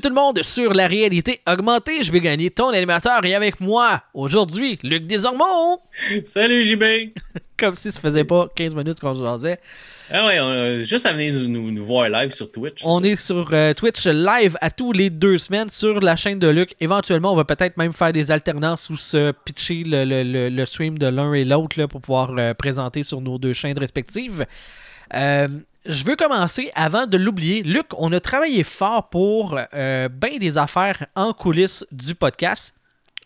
Bienvenue tout le monde sur la réalité augmentée. Je vais gagner ton animateur et avec moi aujourd'hui, Luc Desormeaux. Salut JB. Comme si ça faisait pas 15 minutes qu'on se jasait. Ah ouais, on a juste à venir nous, nous voir live sur Twitch. On est sur euh, Twitch live à tous les deux semaines sur la chaîne de Luc. Éventuellement, on va peut-être même faire des alternances ou se pitcher le, le- le- le stream de l'un et l'autre pour pouvoir euh, présenter sur nos deux chaînes respectives. Euh, je veux commencer avant de l'oublier. Luc, on a travaillé fort pour euh, bien des affaires en coulisses du podcast,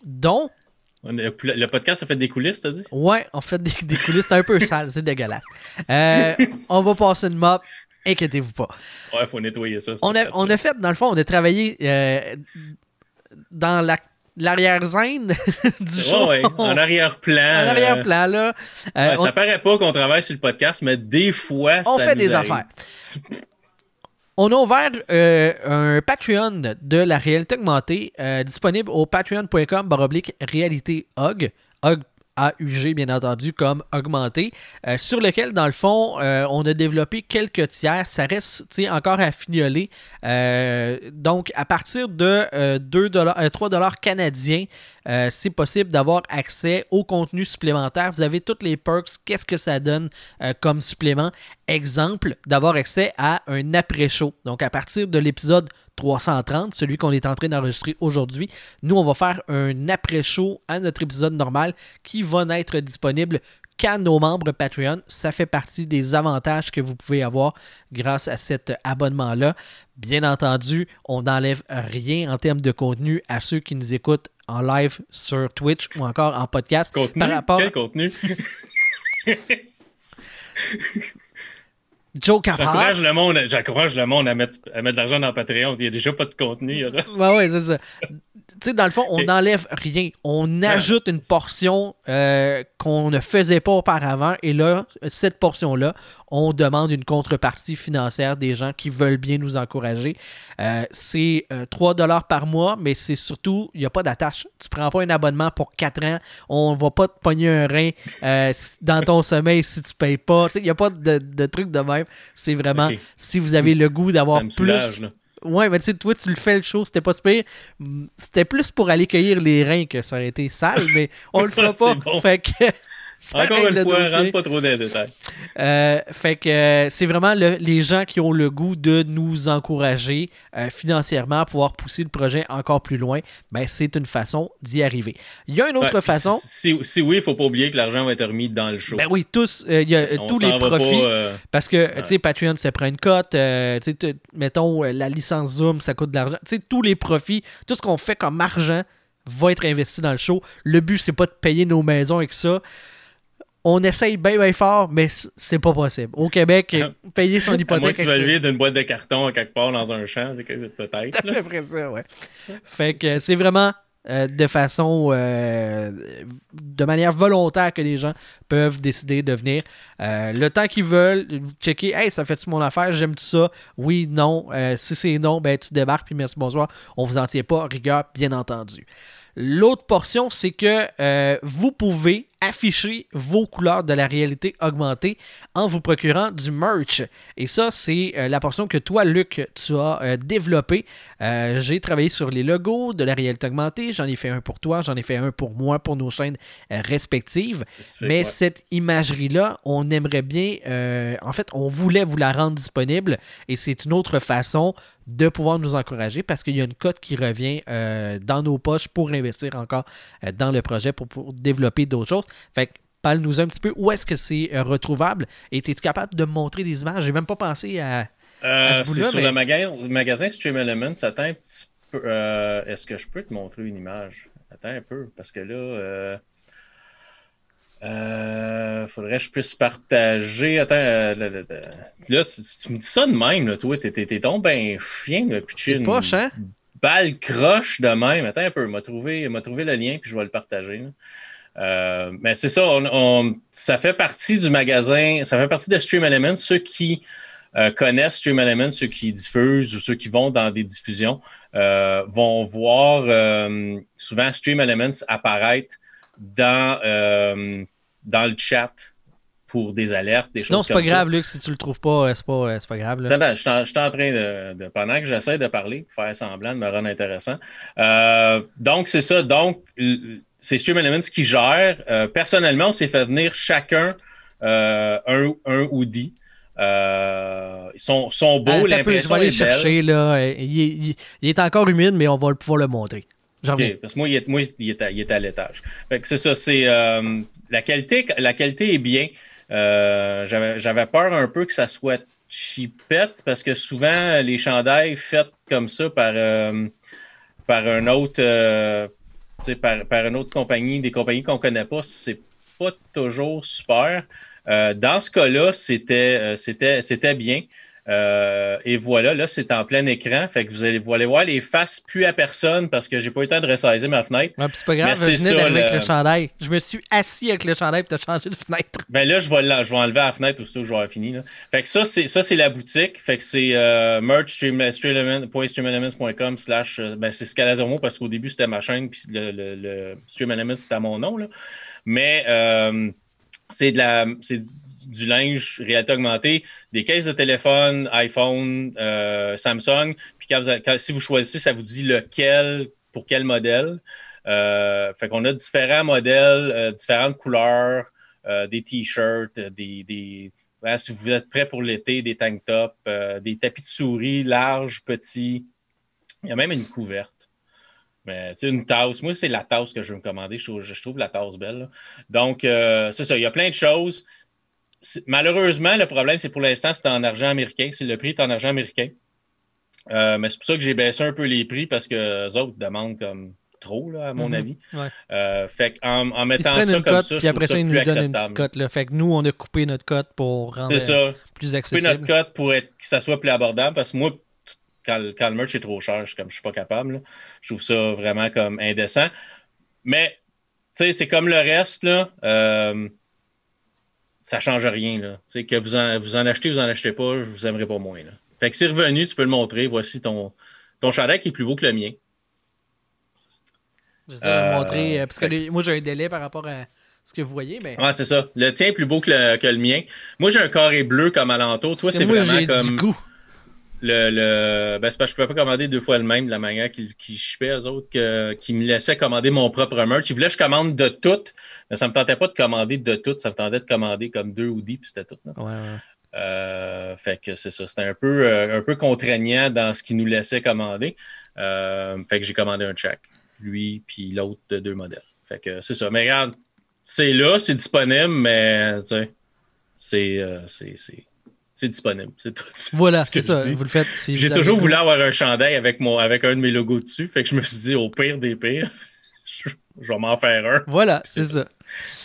dont le podcast a fait des coulisses, t'as dit? Ouais, on fait des, des coulisses, c'est un peu sale, c'est dégueulasse. Euh, on va passer une mop, inquiétez-vous pas. Ouais, faut nettoyer ça. On a, on a fait, dans le fond, on a travaillé euh, dans la- l'arrière-scène du show. Ouais, ouais, en arrière-plan. En arrière-plan, là. euh, Euh, ouais, on Ça paraît pas qu'on travaille sur le podcast, mais des fois, on ça fait nous des arrive. affaires. On a ouvert euh, un Patreon de la réalité augmentée euh, disponible au patreon.com baroblique réalité hog. Hog AUG, bien entendu, comme augmenté, euh, sur lequel, dans le fond, euh, on a développé quelques tiers. Ça reste encore à fignoler. Euh, donc, à partir de euh, 2 euh, 3 dollars canadiens, c'est possible d'avoir accès au contenu supplémentaire. Vous avez toutes les perks. Qu'est-ce que ça donne comme supplément? Exemple, d'avoir accès à un après-show. Donc, à partir de l'épisode 330, celui qu'on est en train d'enregistrer aujourd'hui, nous, on va faire un après-show à notre épisode normal qui va n'être disponible qu'à nos membres Patreon. Ça fait partie des avantages que vous pouvez avoir grâce à cet abonnement-là. Bien entendu, on n'enlève rien en termes de contenu à ceux qui nous écoutent en live sur Twitch ou encore en podcast. Contenu? Par rapport Quel contenu? Joe Capard. J'encourage le monde, j'encourage le monde à mettre, à mettre de l'argent dans Patreon. Il n'y a déjà pas de contenu. Ouais, ouais, c'est ça. Tu sais, dans le fond, on n'enlève rien. On ajoute une portion euh, qu'on ne faisait pas auparavant. Et là, cette portion-là, on demande une contrepartie financière des gens qui veulent bien nous encourager. Euh, c'est euh, 3 par mois, mais c'est surtout, il n'y a pas d'attache. Tu prends pas un abonnement pour 4 ans. On va pas te pogner un rein dans ton sommeil si tu payes pas. Tu sais, Il n'y a pas de, de truc de même. C'est vraiment, si vous avez le goût d'avoir plus... soulage. Ouais, mais tu sais, toi, tu le fais le show, c'était pas super. Mm, C'était plus pour aller cueillir les reins que ça aurait été sale, mais on le fera pas. Bon. Fait que. Encore une le fois, dossier. rentre pas trop dans les détails. Euh, fait que euh, c'est vraiment le- les gens qui ont le goût de nous encourager euh, financièrement à pouvoir pousser le projet encore plus loin. Ben, c'est une façon d'y arriver. Il y a une autre façon. Si, si oui, il faut pas oublier que l'argent va être remis dans le show. Ben oui, tous, il y a tous les pas, profits. Parce que, tu sais, Patreon, ça prend une cote. mettons, la licence Zoom, ça coûte de l'argent. Tu sais, tous les profits, tout ce qu'on fait comme argent va être investi dans le show. Le but, c'est pas de payer nos maisons avec ça. On essaye bien, bien fort, mais c'est pas possible. Au Québec, euh, payer son hypothèque... que tu d'une boîte de carton à quelque part dans un champ, peut-être. c'est à peu près ça, ouais. Fait que c'est vraiment euh, de façon, euh, de manière volontaire que les gens peuvent décider de venir. Euh, le temps qu'ils veulent, vous checker, hey, ça fait-tu mon affaire, j'aime tout ça, oui, non. Si c'est non, ben tu débarques, puis merci, bonsoir. On vous en tient pas, rigueur, bien entendu. L'autre portion, c'est que vous pouvez afficher vos couleurs de la réalité augmentée en vous procurant du merch. Et ça, c'est euh, la portion que toi, Luc, tu as euh, développée. Euh, J'ai travaillé sur les logos de la réalité augmentée. J'en ai fait un pour toi, j'en ai fait un pour moi, pour nos chaînes respectives. Mais cette imagerie-là, on aimerait bien, en fait, on voulait vous la rendre disponible et c'est une autre façon de pouvoir nous encourager parce qu'il y a une cote qui revient euh, dans nos poches pour investir encore euh, dans le projet, pour, pour développer d'autres choses. Fait que parle-nous un petit peu où est-ce que c'est euh, retrouvable et es-tu capable de me montrer des images? J'ai même pas pensé à. À ce c'est sur mais- le magasin, magasin Stream Elements. Attends un petit peu. Est-ce que je peux te montrer une image? Attends un peu, parce que là. Euh, faudrait que je puisse partager. Attends, euh, là, là, là. Là, tu me dis ça de même, là, toi, t'es t'es- donc ben chien, là, puis tu C'est poche, hein? balle croche de même. Attends un peu, m'a trouvé, m'a trouvé le lien, puis je vais le partager. Euh, mais c'est ça, on, on- ça fait partie du magasin, ça fait partie de Stream Elements. Ceux qui euh, connaissent Stream Elements, ceux qui diffusent ou ceux qui vont dans des diffusions, vont voir souvent Stream Elements apparaître dans, euh, dans le chat pour des alertes, des Sinon, choses c'est comme pas grave, Luc, si tu le trouves pas, euh, c'est pas, euh, c'est pas grave. Là. Non, non, je suis en, train de, de- Pendant que j'essaie de parler, pour faire semblant de me rendre intéressant. Euh, donc, c'est ça. Donc, c'est Stream Elements qui gère. Euh, personnellement, on s'est fait venir chacun euh, un, un hoodie. Euh, ils sont, sont beaux, l'impression est belle. chercher. Là. Il, est- il- il est encore humide, mais on va pouvoir le montrer. Parce que moi, il est, moi, il est à, l'étage. C'est ça, c'est euh, la qualité, la qualité est bien. Euh, j'avais, peur un peu que ça soit cheapette parce que souvent les chandails faits comme ça par, euh, par un autre par, par une autre compagnie, des compagnies qu'on connaît pas, c'est pas toujours super. Dans ce cas-là, c'était, c'était bien. Euh, et voilà, là, c'est en plein écran. Fait que vous allez, vous allez voir les faces plus à personne parce que j'ai pas eu le temps de resizer ma fenêtre. Ouais, c'est pas grave, je venais avec le- le chandail. Je me suis assis avec le chandail pour te changer de fenêtre. Ben là, je vais, je vais enlever la fenêtre aussitôt que je vais avoir fini. Là. Fait que ça, c'est, ça, c'est la boutique. Fait que c'est euh, merch.streamelements.com slash. euh, Ben, c'est Scalazormo parce qu'au début, c'était ma chaîne, puis le, le, le Stream Elements, c'était à mon nom. Là. Mais euh, c'est de la. C'est du linge réalité augmentée, des caisses de téléphone, iPhone, euh, Samsung. Puis si vous choisissez, ça vous dit lequel, pour quel modèle. Euh, fait qu'on a différents modèles, euh, différentes couleurs, des t-shirts, des, des- voilà, si vous êtes prêt pour l'été, des tank tops, des tapis de souris larges, petits. Il y a même une couverte. Mais tu sais, une tasse. Moi, c'est la tasse que je veux me commander. Je trouve, la tasse belle. Donc, c'est ça. Il y a plein de choses. Malheureusement, le problème, c'est pour l'instant, c'est en argent américain. C'est le prix est en argent américain. Euh, mais c'est pour ça que j'ai baissé un peu les prix parce que les autres demandent comme trop, là, à mon Mhm. avis. Ouais. Euh, fait en se mettant ça comme cote, ça, je puis après ça ça, ils nous donnent une petite cote. Là. Fait que nous, on a coupé notre cote pour rendre ça. plus accessible. notre cote pour être, que ça soit plus abordable parce que moi, quand, le- quand le merch est trop cher, je, comme, je suis pas capable. là. Je trouve ça vraiment comme indécent. Mais, tu sais, c'est comme le reste, là. euh, ça change rien, là. Que vous en, vous en achetez, vous en achetez pas, je vous aimerais pas moins, là. Fait que c'est revenu, tu peux le montrer. Voici ton, ton chandail qui est plus beau que le mien. De le Euh, montrer. euh, parce que les- moi, j'ai un délai par rapport à ce que vous voyez. Mais Ouais, c'est ça. Le tien est plus beau que le, que le mien. Moi, j'ai un carré bleu comme alentour. Toi, c'est vraiment j'ai comme. du goût. Le, le ben, c'est parce que je pouvais pas commander deux fois le même de la manière qu'ils qu'ils chipaient, eux autres, que- qui me laissaient commander mon propre merch. Ils voulaient que je commande de tout, mais ça me tentait pas de commander de tout. Ça me tentait de commander comme deux hoodies, puis c'était tout. là. Ouais, ouais. Euh, fait que c'est ça. C'était un peu, euh, un peu contraignant dans ce qu'ils nous laissaient commander. Euh, fait que j'ai commandé un check. Lui, puis l'autre de deux modèles. Fait que c'est ça. Mais regarde, c'est là, c'est disponible, mais c'est, c'est, c'est, disponible. C'est tout. Voilà, ce que c'est je ça. dis. Vous le faites. si J'ai toujours voulu avoir un chandail avec, mon, avec un de mes logos dessus. Fait que je me suis dit, au pire des pires, je, je vais m'en faire un. Voilà, C'est ça.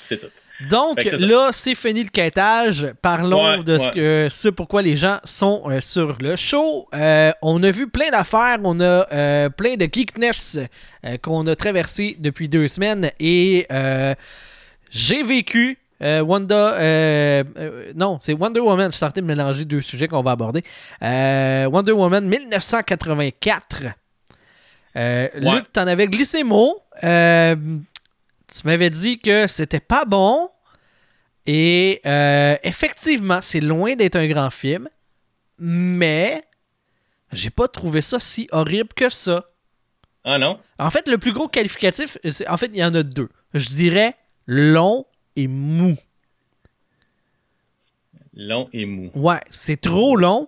C'est tout. Donc là, c'est fini le quêtage. Parlons Ouais, de ce, pourquoi les gens sont euh, sur le show. Euh, on a vu plein d'affaires, on a euh, plein de geekness qu'on a traversé depuis deux semaines et j'ai vécu euh, Wanda. euh, euh, non, c'est Wonder Woman. Je suis tenté de mélanger deux sujets qu'on va aborder. Euh, Wonder Woman 1984. Euh, Ouais. Luc, t'en avais glissé mot. Tu m'avais dit que c'était pas bon. Et effectivement, c'est loin d'être un grand film. Mais j'ai pas trouvé ça si horrible que ça. Ah non? En fait, le plus gros qualificatif, en fait, il y en a deux. Je dirais long et mou. Long et mou. Ouais, c'est trop long.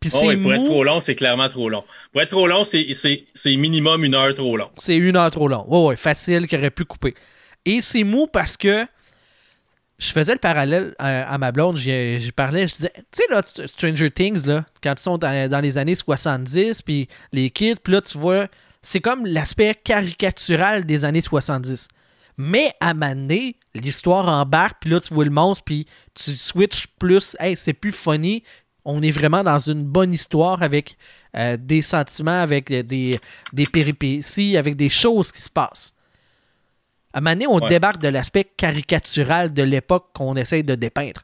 Puis Oh, c'est pour être trop long, c'est clairement trop long. Pour être trop long, c'est- c'est c'est minimum une heure trop long. c'est une heure trop long. Ouais, ouais, facile, qui aurait pu couper. Et c'est mou parce que je faisais le parallèle à, à ma blonde. J'y parlais, je disais, tu sais, là, Stranger Things, là, quand ils sont dans, dans les années 70, puis les kids, puis là, tu vois, c'est comme l'aspect caricatural des années 70. Mais à Mané, l'histoire embarque, puis là, tu vois le monstre, puis tu switches plus. Hey, c'est plus funny. On est vraiment dans une bonne histoire avec euh, des sentiments, avec euh, des, des péripéties, avec des choses qui se passent. À Mané, on Ouais. débarque de l'aspect caricatural de l'époque qu'on essaye de dépeindre.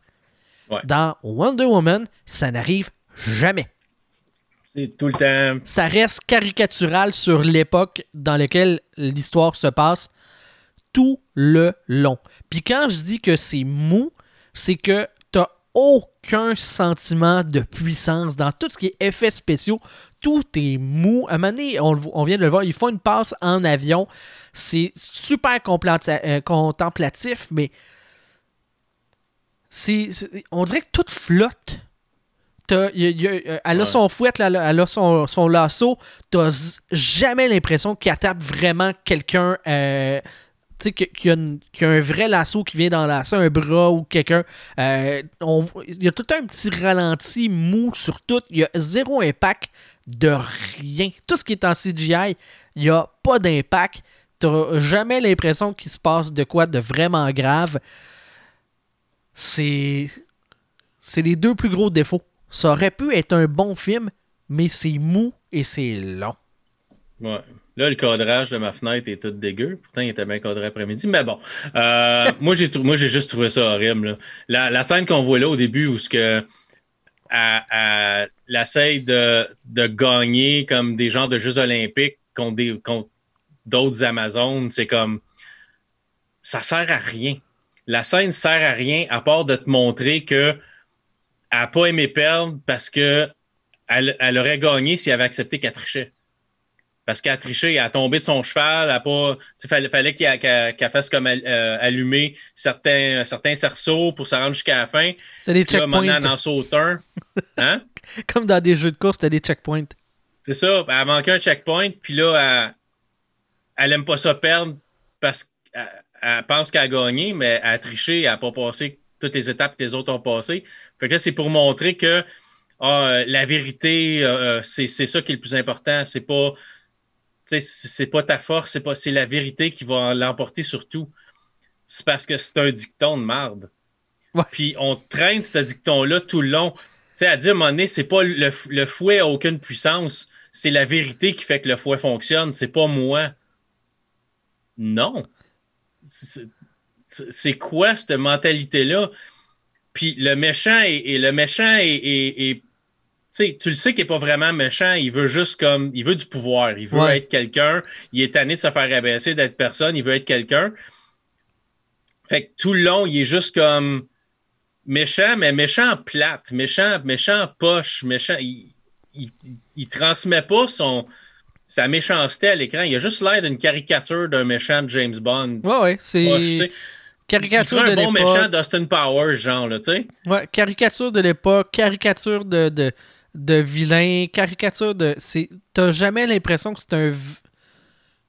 Ouais. Dans Wonder Woman, ça n'arrive jamais. C'est tout le temps. Ça reste caricatural sur l'époque dans laquelle l'histoire se passe tout le long. Puis quand je dis que c'est mou, c'est que t'as aucun sentiment de puissance dans tout ce qui est effets spéciaux. Tout est mou. À un moment donné, on, vient de le voir, ils font une passe en avion. C'est super euh, contemplatif, mais c'est, on dirait que tout flotte. T'as- y a- y a- euh, elle a Ouais. son fouet, elle a son, son lasso. T'as jamais l'impression qu'elle tape vraiment quelqu'un. euh, qu'il y, a un vrai lasso qui vient d'enlacer un bras ou quelqu'un. Euh, Il y a tout un petit ralenti mou sur tout. Il y a zéro impact de rien. Tout ce qui est en CGI, il n'y a pas d'impact. T'as jamais l'impression qu'il se passe de quoi de vraiment grave. C'est. C'est les deux plus gros défauts. Ça aurait pu être un bon film, mais c'est mou et c'est long. Ouais. Là, le cadrage de ma fenêtre est tout dégueu. Pourtant, il était bien cadré après-midi. Mais bon, Euh, moi, j'ai moi, j'ai juste trouvé ça horrible. La, scène qu'on voit là au début où ce que elle, elle- elle essaye de, gagner comme des genres de Jeux olympiques contre des- d'autres Amazones, c'est comme ça sert à rien. La scène sert à rien à part de te montrer que elle n'a pas aimé perdre parce que elle aurait gagné si elle avait accepté qu'elle trichait. Parce qu'elle a triché, elle a tombé de son cheval, elle a pas. Il fallait, fallait qu'elle fasse comme euh, allumer certains, certains cerceaux pour se rendre jusqu'à la fin. C'est des Puis là, checkpoints. elle en saute un. Hein? Comme dans des jeux de course, t'as des checkpoints. C'est ça. Elle a manqué un checkpoint, puis là, elle, elle aime pas ça perdre parce qu'elle elle pense qu'elle a gagné, mais elle a triché, elle n'a pas passé toutes les étapes que les autres ont passées. Fait que là, c'est pour montrer que ah, euh, la vérité, euh, c'est c'est ça qui est le plus important. C'est pas. C'est pas ta force, c'est pas c'est la vérité qui va l'emporter sur tout. C'est parce que c'est un dicton de marde. Ouais. Puis on traîne ce dicton-là tout le long. Sais, à dire à un moment donné, c'est pas le, fouet a aucune puissance. C'est la vérité qui fait que le fouet fonctionne. C'est pas moi. Non. C'est quoi cette mentalité-là? Puis le méchant et, le méchant est. est- est- sais, tu le sais qu'il n'est pas vraiment méchant, il veut juste comme. Il veut du pouvoir, il veut Ouais. être quelqu'un, il est tanné de se faire abaisser, d'être personne, il veut être quelqu'un. Fait que tout le long, il est juste comme méchant, mais méchant plate, méchant, méchant poche, méchant. Il, il, il transmet pas son, sa méchanceté à l'écran. Il a juste l'air d'une caricature d'un méchant de James Bond. Ouais, ouais, c'est poche. Il caricature de un bon méchant d'Austin Powers, genre, là, tu sais. Ouais, caricature de l'époque, caricature de, de, de vilain, caricature de. T'as jamais l'impression que c'est un. v-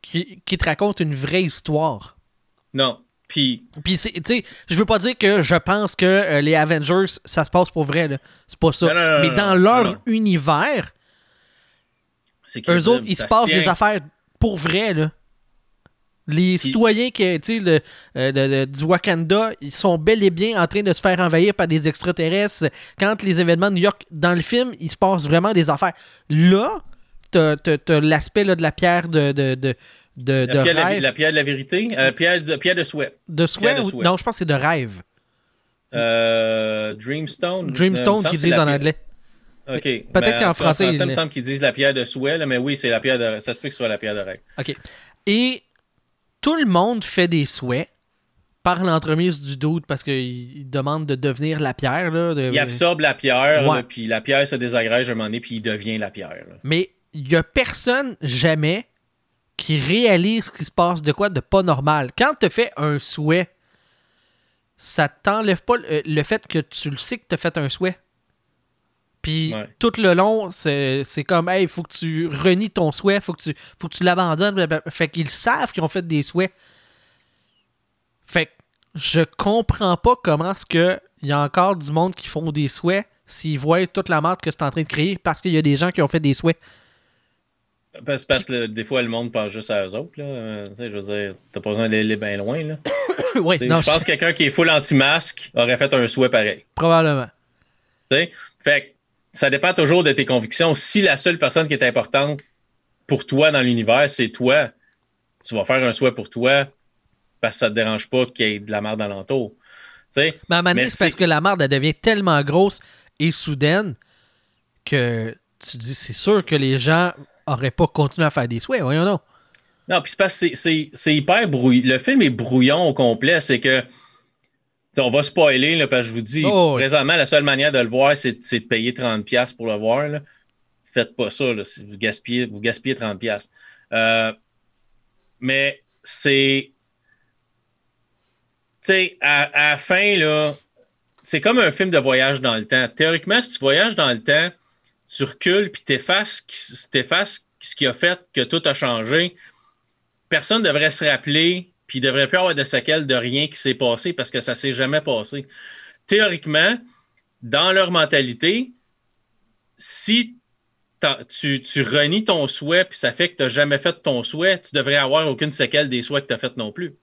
Qui, qui te raconte une vraie histoire. Non. Puis, Puis, c'est- tu sais, je veux pas dire que je pense que euh, les Avengers, ça se passe pour vrai, là. C'est pas ça. Non, non, non, Mais dans leur univers, eux autres, ils ça se passent tient. des affaires pour vrai, là. Les Puis- citoyens qui, le- euh, le- le- du Wakanda, ils sont bel et bien en train de se faire envahir par des extraterrestres. Quand les événements de New York, dans le film, il se passe vraiment des affaires. Là, t'as t'as l'aspect de la pierre de, de, de, de, La de pierre, de la, rêve. la pierre de la vérité, euh, pierre, de, pierre de souhait. de souhait, ou-. Non, je pense que c'est de rêve. Euh, Dreamstone. Dreamstone qu'ils disent en pierre- anglais. OK. Peut-être Ben, qu'en français, il il- me semble qu'ils disent la pierre de souhait, là, mais oui, c'est la pierre de. Ça se peut que ce soit la pierre de rêve. OK. Et tout le monde fait des souhaits par l'entremise du doute parce qu'il il demande de devenir la pierre. Là, de- Il absorbe la pierre, Ouais. là, puis la pierre se désagrège à un moment donné, puis il devient la pierre. là. Mais il y a personne jamais qui réalise qu'il se passe de quoi de pas normal. Quand tu fais un souhait, ça t'enlève pas le, le fait que tu le sais que tu as fait un souhait. Puis Ouais. tout le long, c'est comme, hey, il faut que tu renies ton souhait, faut que tu, faut que tu l'abandonnes. Fait qu'ils savent qu'ils ont fait des souhaits. Fait que je comprends pas comment est-ce que il y a encore du monde qui font des souhaits s'ils voient toute la merde que c'est en train de créer parce qu'il y a des gens qui ont fait des souhaits. Parce, parce que des fois, le monde pense juste à eux autres. Là. Euh, tu sais, je veux dire, t'as pas besoin d'aller bien loin. Là. oui, non, je pense que quelqu'un qui est full anti-masque aurait fait un souhait pareil. probablement. Tu sais? Fait que ça dépend toujours de tes convictions. Si la seule personne qui est importante pour toi dans l'univers, c'est toi, tu vas faire un souhait pour toi parce que ça te dérange pas qu'il y ait de la merde alentour. Tu sais? Mais à un moment donné, Mais c'est parce que la merde, elle devient tellement grosse et soudaine que tu dis, c'est sûr que les gens auraient pas continué à faire des souhaits. Voyons non. Non, puis c'est parce que c'est hyper brouillon. Le film est brouillon au complet. C'est que, on va spoiler, là, parce que je vous dis, Oh, oui. présentement, la seule manière de le voir, c'est de payer 30$ pour le voir. là. Faites pas ça, là, si vous gaspillez, vous gaspillez 30$. Euh, mais c'est. Tu sais, à, à la fin, là, c'est comme un film de voyage dans le temps. Théoriquement, si tu voyages dans le temps, tu recules puis t'effaces ce qui a fait que tout a changé. Personne ne devrait se rappeler puis il ne devrait plus avoir de séquelles de rien qui s'est passé parce que ça ne s'est jamais passé. Théoriquement, dans leur mentalité, si tu, renies ton souhait puis ça fait que tu n'as jamais fait ton souhait, tu devrais avoir aucune séquelle des souhaits que tu as fait non plus.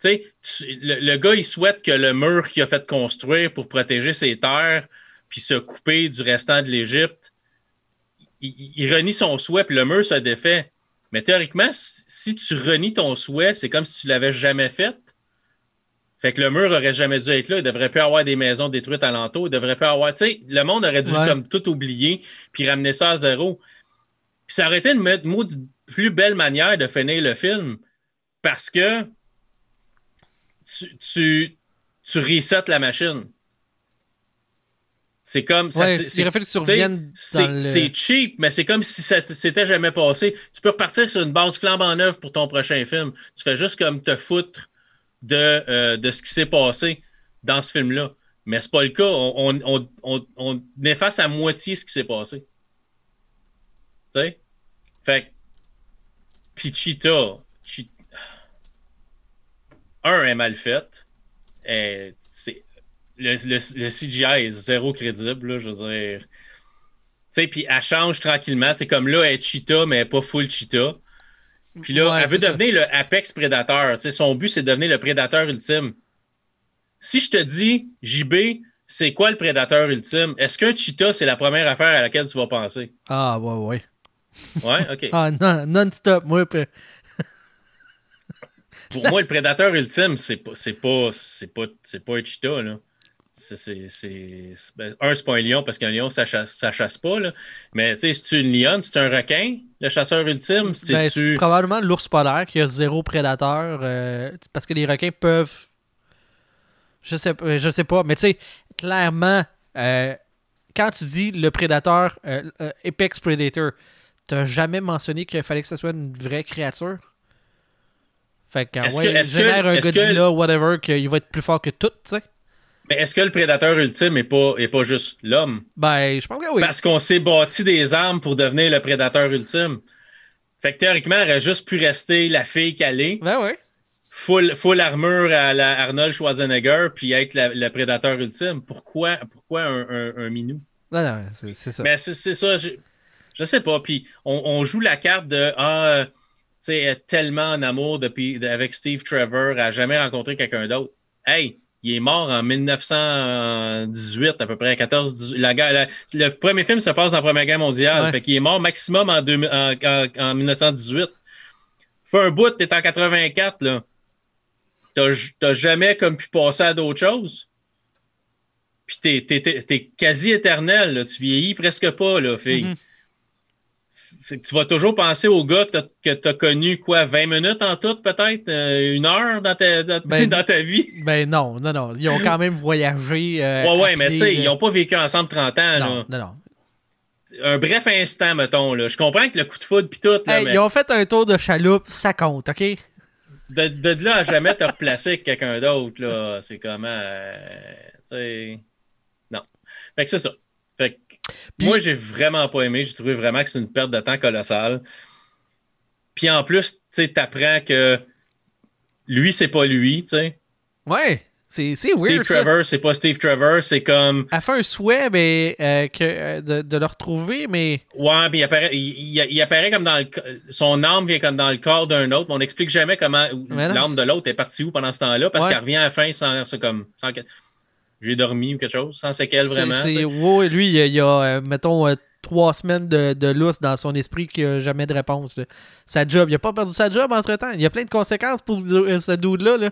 Tu sais, le, gars, il souhaite que le mur qu'il a fait construire pour protéger ses terres puis se couper du restant de l'Égypte, il renie son souhait puis le mur se défait. Mais théoriquement, si tu renies ton souhait, c'est comme si tu l'avais jamais fait. Fait que le mur aurait jamais dû être là. Il devrait plus avoir des maisons détruites alentour. Il devrait plus avoir. Tu sais, le monde aurait dû Ouais. comme tout oublier puis ramener ça à zéro. Puis ça aurait été une maudite plus belle manière de finir le film parce que tu, tu, tu resets la machine. C'est comme. ça, Ouais, c'est- le... cheap, mais c'est comme si ça s'était jamais passé. Tu peux repartir sur une base flambant neuve pour ton prochain film. Tu fais juste comme te foutre de, euh, de ce qui s'est passé dans ce film-là. Mais c'est pas le cas. On, on, on, on, on efface à moitié ce qui s'est passé. Tu sais? Fait que. Puis Cheetah. Che- Un est mal fait. Euh, c'est le, le- le CGI est zéro crédible, là, je veux dire. Tu sais, puis elle change tranquillement. C'est comme là, elle est cheetah, mais elle n'est pas full cheetah. Puis là, Ouais, elle veut ça. devenir le apex prédateur. Tu sais, son but, c'est de devenir le prédateur ultime. Si je te dis, JB, c'est quoi le prédateur ultime? Est-ce qu'un cheetah, c'est la première affaire à laquelle tu vas penser? Ah, ouais, ouais. Ouais, OK. Ah, non, non-stop, moi. puis- Pour moi, le prédateur ultime, c'est pas, c'est pas, c'est pas, c'est pas un cheetah, là. C'est, ben, un, c'est pas un lion parce qu'un lion, ça chasse, ça chasse pas, là. Mais, tu sais, c'est une lionne, c'est un requin, le chasseur ultime? Ben, c'est probablement l'ours polaire qui a zéro prédateur euh, parce que les requins peuvent. Je sais, pas- je sais pas, mais tu sais, clairement, euh, quand tu dis le prédateur, euh, euh, Apex Predator, t'as jamais mentionné qu'il fallait que ce soit une vraie créature? Fait que, ouais, que- génère que- un est-ce que- Godzilla, whatever, qu'il va être plus fort que tout, tu sais. Mais est-ce que le prédateur ultime est pas, est pas juste l'homme? Ben, je pense que oui. Parce qu'on s'est bâti des armes pour devenir le prédateur ultime. Fait que théoriquement, elle aurait juste pu rester la fille qu'elle est, Ben, ouais. full, full armure à la Arnold Schwarzenegger, puis être la- le prédateur ultime. Pourquoi, pourquoi un, un- un minou? Non, non, c'est ça. Mais c'est c'est ça, je, je sais pas. Puis on, on joue la carte de Ah, euh, tu sais, tellement en amour depuis, de- avec Steve Trevor, n'a jamais rencontré quelqu'un d'autre. Hey, il est mort en 1918, à peu près, 14, 18. La, la- le premier film se passe dans la Première Guerre mondiale. Ouais. Fait qu'il est mort maximum en, 2000 en, en- en 1918. Fais un bout, t'es en 84, là. T'as jamais comme pu passer à d'autres choses. Puis t'es, quasi éternel, là. tu vieillis presque pas, là, fille. Mhm. Fait que tu vas toujours penser au gars que tu as connu, quoi, 20 minutes en tout, peut-être, euh, une heure dans ta, dans, Ben, dans ta vie? Ben non, non, non. Ils ont quand même voyagé. euh, ouais, ouais, mais tu sais, ils n'ont pas vécu ensemble 30 ans. Non, là. non, non. Un bref instant, mettons. Là. Je comprends que le coup de foudre puis tout, là, Hey, mais Ils ont fait un tour de chaloupe, ça compte, OK? de, de là à jamais te replacer avec quelqu'un d'autre, là, c'est comment. euh, tu sais. Non. Fait que c'est ça. Puis- moi, j'ai vraiment pas aimé. J'ai trouvé vraiment que c'est une perte de temps colossale. Puis en plus, tu sais, t'apprends que lui, c'est pas lui, tu sais. Ouais, c'est c'est Steve weird, ça. Trevor, c'est pas Steve Trevor, c'est comme. Elle fait un souhait mais, euh, que, euh, de, de le retrouver, mais... Ouais, puis il apparaît, il, il- il apparaît comme dans le. Son âme vient comme dans le corps d'un autre, mais on n'explique jamais comment l'âme de l'autre est partie où pendant ce temps-là, parce Ouais. qu'elle revient à la fin sans. c'est comme. sans que- J'ai dormi ou quelque chose, sans séquelles vraiment. c'est- ouais, lui, il y a, euh, mettons, euh, trois semaines de, de lousse dans son esprit qui a jamais de réponse. là. Sa job, il a pas perdu sa job entre-temps. Il y a plein de conséquences pour ce, euh, ce dude-là. Là.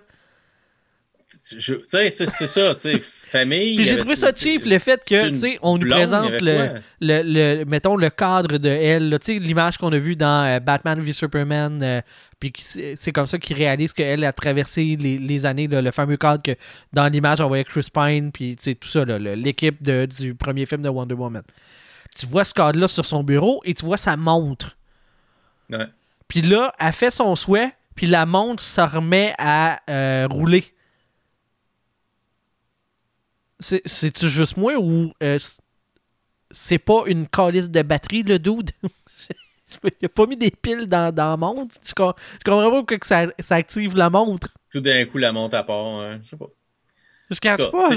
Tu sais, c'est ça, tu sais, famille. Puis j'ai trouvé ça cheap, le fait que, tu sais, on nous blonde, présente le, le, le- mettons, le cadre de elle, tu sais, l'image qu'on a vue dans euh, Batman v Superman, euh, puis c'est comme ça qu'il réalise qu'elle a traversé les, les années, là, le fameux cadre que dans l'image, on voyait Chris Pine, puis tu sais, tout ça, l'équipe du premier film de Wonder Woman. Tu vois ce cadre-là sur son bureau et tu vois sa montre. Ouais. Puis là, elle fait son souhait, puis la montre se remet à euh, rouler. C'est- C'est-tu juste moi ou euh, c'est pas une calice de batterie, le dude? Il a pas mis des piles dans, dans la montre? Je, com- je comprends pas pourquoi que ça, ça active la montre. Tout d'un coup, la monte à part, hein, je sais pas. Je cache pas. Je,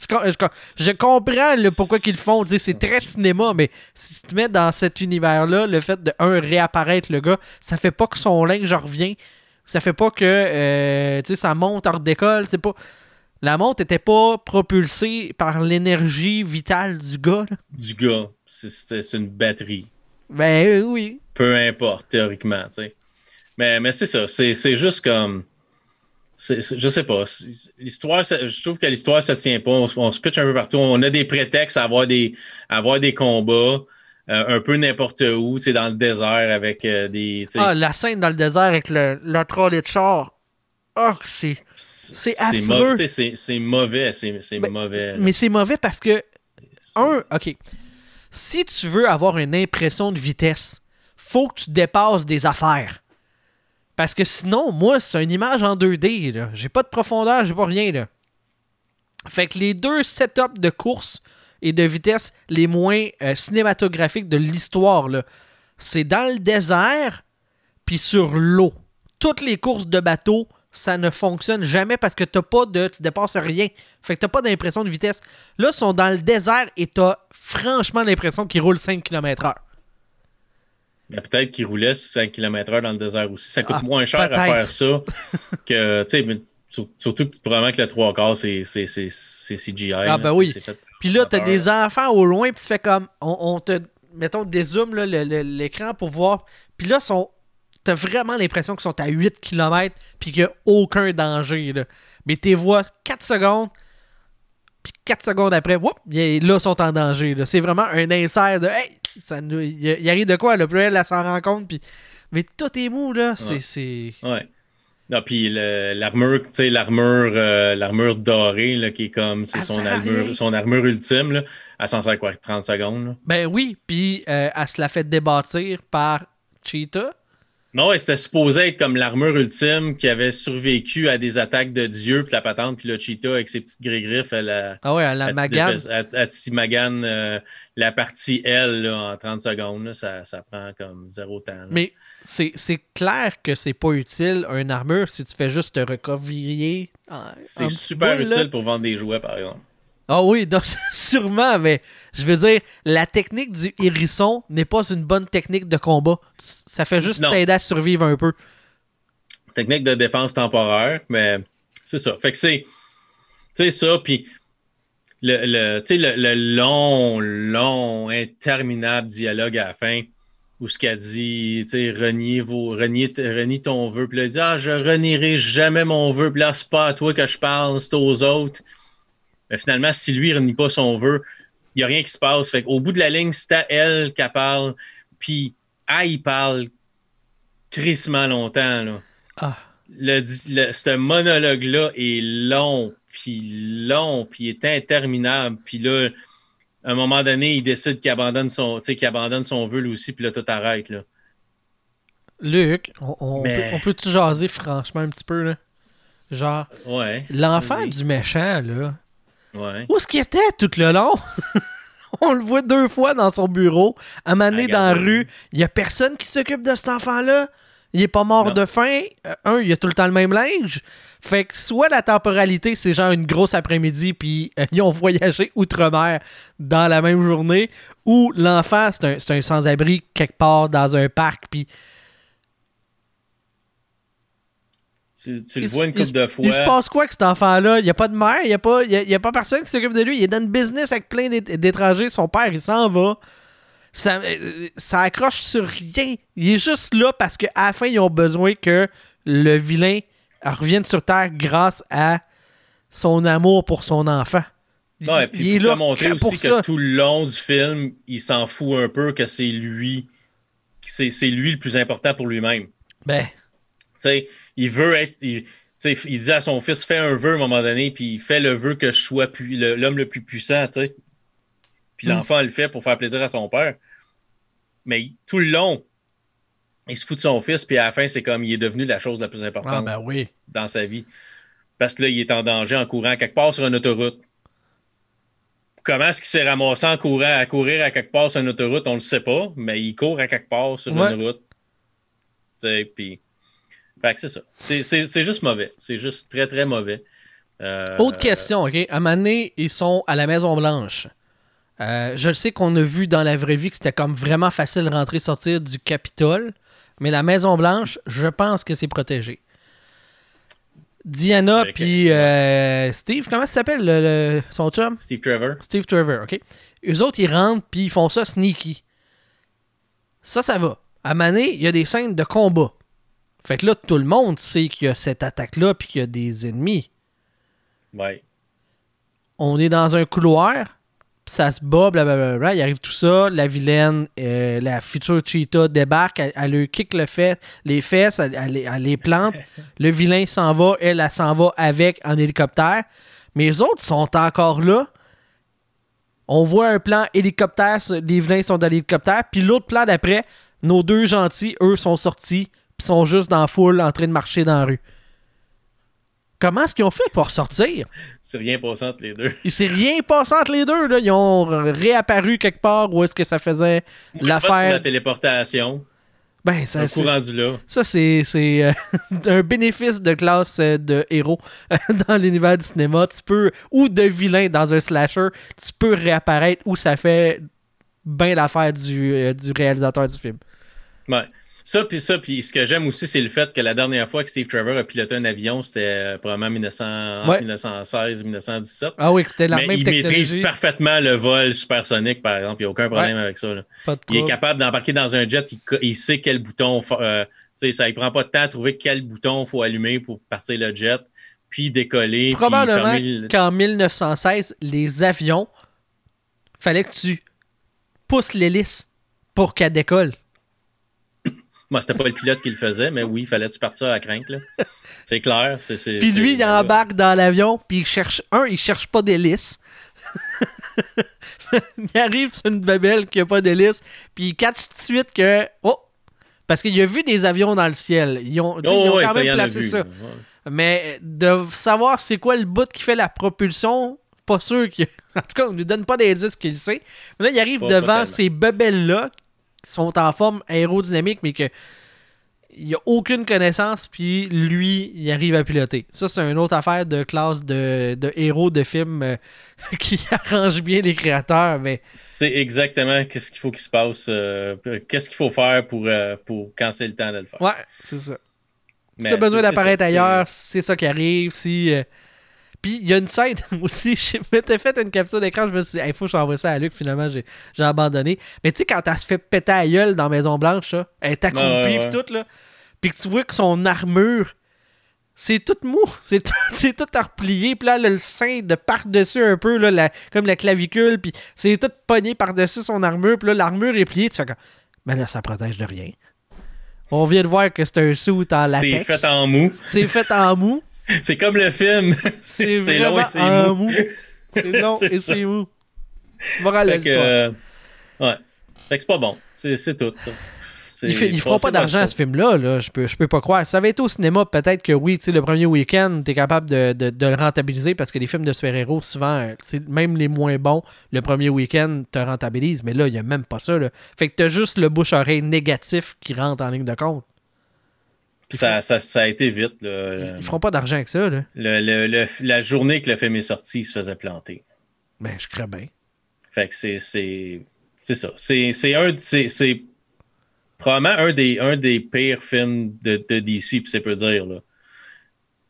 je, je com- je comprends le pourquoi qu'ils le font. C'est très cinéma, mais si tu te mets dans cet univers-là, le fait de, un, réapparaître le gars, ça fait pas que son linge revient. Ça fait pas que euh, tu sais, ça monte, en redécolle. C'est pas. La montre était pas propulsée par l'énergie vitale du gars. là. Du gars, c'est- c'est c'est une batterie. Ben euh, oui. Peu importe, théoriquement, tu sais. Mais, mais c'est ça, c'est c'est juste comme. c'est- c'est- je sais pas. c'est- L'histoire, je trouve que l'histoire, ça tient pas. On, se- on se pitch un peu partout. On a des prétextes à avoir des, à avoir des combats euh, un peu n'importe où, tu sais, dans le désert avec euh, des. Ah, la scène dans le désert avec le, la trolley de char. Ah, c'est. c'est affreux. C'est c'est mauvais, c'est c'est Ben, mauvais. Mais c'est mauvais parce que, un, ok, si tu veux avoir une impression de vitesse, faut que tu dépasses des affaires. Parce que sinon, moi, c'est une image en 2D. là. J'ai pas de profondeur, j'ai pas rien. Là. Fait que les deux setups de course et de vitesse les moins euh, cinématographiques de l'histoire, là, c'est dans le désert puis sur l'eau. Toutes les courses de bateau, ça ne fonctionne jamais parce que t'as pas de. Tu dépasses rien. Fait que t'as pas d'impression de vitesse. Là, ils sont dans le désert et t'as franchement l'impression qu'ils roulent 5 km/h. Mais peut-être qu'il roulait sur 5 km/h dans le désert aussi. Ça coûte Ah, moins cher à peut-être. faire ça que, tu sais, surtout probablement que le 3 quarts, c'est c'est- c'est- c'est CGI. Ah, là, ben tu sais, oui. Puis là, t'as des enfants au loin, puis tu fais comme. On, on te. Mettons, dézoome là, l'écran pour voir. Puis là, sont, t'as vraiment l'impression qu'ils sont à 8 km, puis qu'il n'y a aucun danger. Là. Mais t'es vois 4 secondes, puis 4 secondes après, whoop, ils- là, ils sont en danger. là. C'est vraiment un insert de. Hey, ça nous- y, arrive de quoi, là? Puis là, elle s'en rend compte, puis. Mais tout est mou, là. C'est. Ouais. c'est- Ouais. Non, puis le- l'armure, tu sais, l'armure, euh, l'armure dorée, là, qui est comme, c'est Elle son armure, son armure ultime, là, elle s'en sert quoi, 30 secondes, là? Ben oui, puis euh, elle se la fait débattir par Cheetah. Non, ouais, c'était supposé être comme l'armure ultime qui avait survécu à des attaques de Dieu, puis la patente, puis le cheetah avec ses petites griffes, elle a. Ah ouais, elle la elle t'y magane euh, la partie L là, en 30 secondes. là, ça, ça prend comme zéro temps. là. Mais c'est c'est clair que c'est pas utile, une armure, si tu fais juste te recouvrir. en C'est super boule, utile pour vendre des jouets, par exemple. Ah oui, donc, sûrement, mais je veux dire, la technique du hérisson n'est pas une bonne technique de combat. Ça fait juste t'aider à survivre un peu. Technique de défense temporaire, mais c'est ça. Fait que c'est. Tu sais, ça, puis le, le, le, le long, long, interminable dialogue à la fin où ce qu'elle dit, tu sais, renier, vos, renier, renie ton vœu. Puis là, elle dit, ah, je renierai jamais mon vœu. Puis là, c'est pas à toi que je parle, c'est aux autres. Mais finalement, si lui ne renie pas son vœu, il n'y a rien qui se passe. Fait qu'au bout de la ligne, c'est à elle qu'elle parle. Puis, elle, il parle crissement longtemps, là Ah. le, ce monologue-là est long, puis long, puis est interminable. Puis là, à un moment donné, il décide qu'il abandonne son, qu'il abandonne son vœu lui aussi, puis là, tout arrête. Là. Luc, on, on Mais- peut, on peut-tu jaser franchement un petit peu, là? Genre, Ouais, l'enfant Vas-y. du méchant, là, ouais. où est-ce qu'il était tout le long? on le voit deux fois dans son bureau, à maner dans la rue. Il y a personne qui s'occupe de cet enfant-là. Il est pas mort Non. de faim. Euh, un, il a tout le temps le même linge. Fait que soit la temporalité, c'est genre une grosse après-midi, puis euh, ils ont voyagé outre-mer dans la même journée, ou l'enfant, c'est un, c'est un sans-abri quelque part dans un parc, puis Tu, tu le vois une couple de fois. Il se passe quoi avec cet enfant-là? Il n'y a pas de mère, il n'y a, pas- il y a, il y a pas personne qui s'occupe de lui? Il est dans une business avec plein d'é- d'étrangers. Son père, il s'en va. Ça, euh, ça accroche sur rien. Il est juste là parce qu'à la fin, ils ont besoin que le vilain revienne sur Terre grâce à son amour pour son enfant. Ouais, puis il est là montrer aussi que ça. tout le long du film, il s'en fout un peu que c'est lui, c'est lui le plus important pour lui-même. Ben. Il veut être. Il, il dit à son fils, fais un vœu à un moment donné, puis il fait le vœu que je sois l'homme le plus puissant. Puis hmm. l'enfant le fait pour faire plaisir à son père. Mais tout le long, il se fout de son fils, puis à la fin, c'est comme il est devenu la chose la plus importante ah, ben dans sa vie. Parce que là, il est en danger en courant quelque part sur une autoroute. Comment est-ce qu'il s'est ramassé en courant à courir à quelque part sur une autoroute, on ne le sait pas, mais il court à quelque part sur une route. Puis. Fait que c'est ça. C'est juste mauvais. C'est juste très, très mauvais. Euh, Autre question, OK? À donné, ils sont à la Maison-Blanche. Euh, je le sais qu'on a vu dans la vraie vie que c'était comme vraiment facile de rentrer sortir du Capitole, mais la Maison Blanche, je pense que c'est protégé. Diana puis euh, Steve, comment ça s'appelle le, son chum? Steve Trevor. Steve Trevor, ok. Eux autres, ils rentrent puis ils font ça sneaky. Ça, ça va. À Mané, il y a des scènes de combat. Fait que là, tout le monde sait qu'il y a cette attaque-là puis qu'il y a des ennemis. Ouais. On est dans un couloir ça se bat, blablabla. Il arrive tout ça. La vilaine, euh, la future cheetah débarque. Elle, elle lui kick le fait, les fesses, elle, les plante. le vilain s'en va. Elle, elle, s'en va avec en hélicoptère. Mais les autres sont encore là. On voit un plan hélicoptère. Les vilains sont dans l'hélicoptère. Puis l'autre plan d'après, nos deux gentils, eux, sont sortis. Puis sont juste dans la foule en train de marcher dans la rue. Comment est-ce qu'ils ont fait pour sortir? C'est rien passé entre les deux. Il s'est rien passé entre les deux. Là. Ils ont réapparu quelque part où est-ce que ça faisait l'affaire. La téléportation. Ben, c'est. Ça, c'est, euh, un bénéfice de classe euh, de héros dans l'univers du cinéma. Tu peux, ou de vilain dans un slasher, tu peux réapparaître où ça fait bien l'affaire du, euh, du réalisateur du film. Ouais. Ça, puis ça, puis ce que j'aime aussi, c'est le fait que la dernière fois que Steve Trevor a piloté un avion, c'était euh, probablement 1916-1917. Ah oui, c'était la Mais même il maîtrise parfaitement le vol supersonique, par exemple. Il n'y a aucun problème avec ça. il est capable d'embarquer dans un jet, il, sait quel bouton. Euh, ça ne prend pas de temps à trouver quel bouton il faut allumer pour partir le jet, puis décoller. Probablement qu'en 1916, les avions, fallait que tu pousses l'hélice pour qu'elle décolle. Moi, c'était pas le pilote qui le faisait, mais oui, il fallait tu partir à crainte. C'est clair. puis lui, il embarque dans l'avion, puis il cherche. Un, il cherche pas d'hélice. il arrive sur une babelle qui a pas d'hélice, puis il catch tout de suite que. Oh! Parce qu'il a vu des avions dans le ciel. Ils ont, oh, quand même placé ça. Mais de savoir c'est quoi le bout qui fait la propulsion, pas sûr que. En tout cas, on lui donne pas d'indice qu'il sait. Mais là, il arrive devant ces bebelles-là sont en forme aérodynamique, mais que il n'y a aucune connaissance, puis lui, il arrive à piloter. Ça, c'est une autre affaire de classe de, héros de films euh, qui arrange bien les créateurs. Mais... C'est exactement qu'est-ce qu'il faut qu'il se passe, euh, qu'est-ce qu'il faut faire pour, euh, pour quand c'est le temps de le faire. Ouais, c'est ça. Si tu as besoin d'apparaître ailleurs, c'est ça qui arrive. Si puis il y a une scène aussi, je m'étais fait une capture d'écran, je me suis dit, il faut que j'envoie ça à Luc, finalement j'ai abandonné. Mais tu sais, quand elle se fait péter à gueule dans Maison Blanche, ça, elle est accroupie et tout, là. Puis que tu vois que son armure, c'est tout mou, c'est tout, tout replié, puis là, le sein de par-dessus un peu, là, comme la clavicule, puis c'est tout pogné par-dessus son armure, puis là, l'armure est pliée, tu fais comme, mais là, ça protège de rien. On vient de voir que c'est un sou en latex. C'est fait en mou. C'est fait en mou. C'est comme le film. C'est long et c'est mou. C'est long et c'est mou. Moral fait que, euh, ouais. Fait que c'est pas bon. C'est tout. Il, fait, il fera pas d'argent à ce film-là, là. Je, peux, je peux pas croire. Ça avait été au cinéma, peut-être que oui, le premier week-end, tu es capable de, de, de, le rentabiliser parce que les films de super-héros, souvent, même les moins bons, le premier week-end te rentabilise, mais là, il n'y a même pas ça. Là. Fait que tu as juste le bouche-oreille négatif qui rentre en ligne de compte. Ça, ça, ça, a été vite. Là. Ils feront pas d'argent avec ça. Là. Le, le, la journée que le film est sorti, il se faisait planter. Ben, je crois bien. Fait que c'est, c'est, c'est ça. C'est, un, c'est, c'est probablement un des, un des pires films de, de DC, puis c'est peu dire. Là.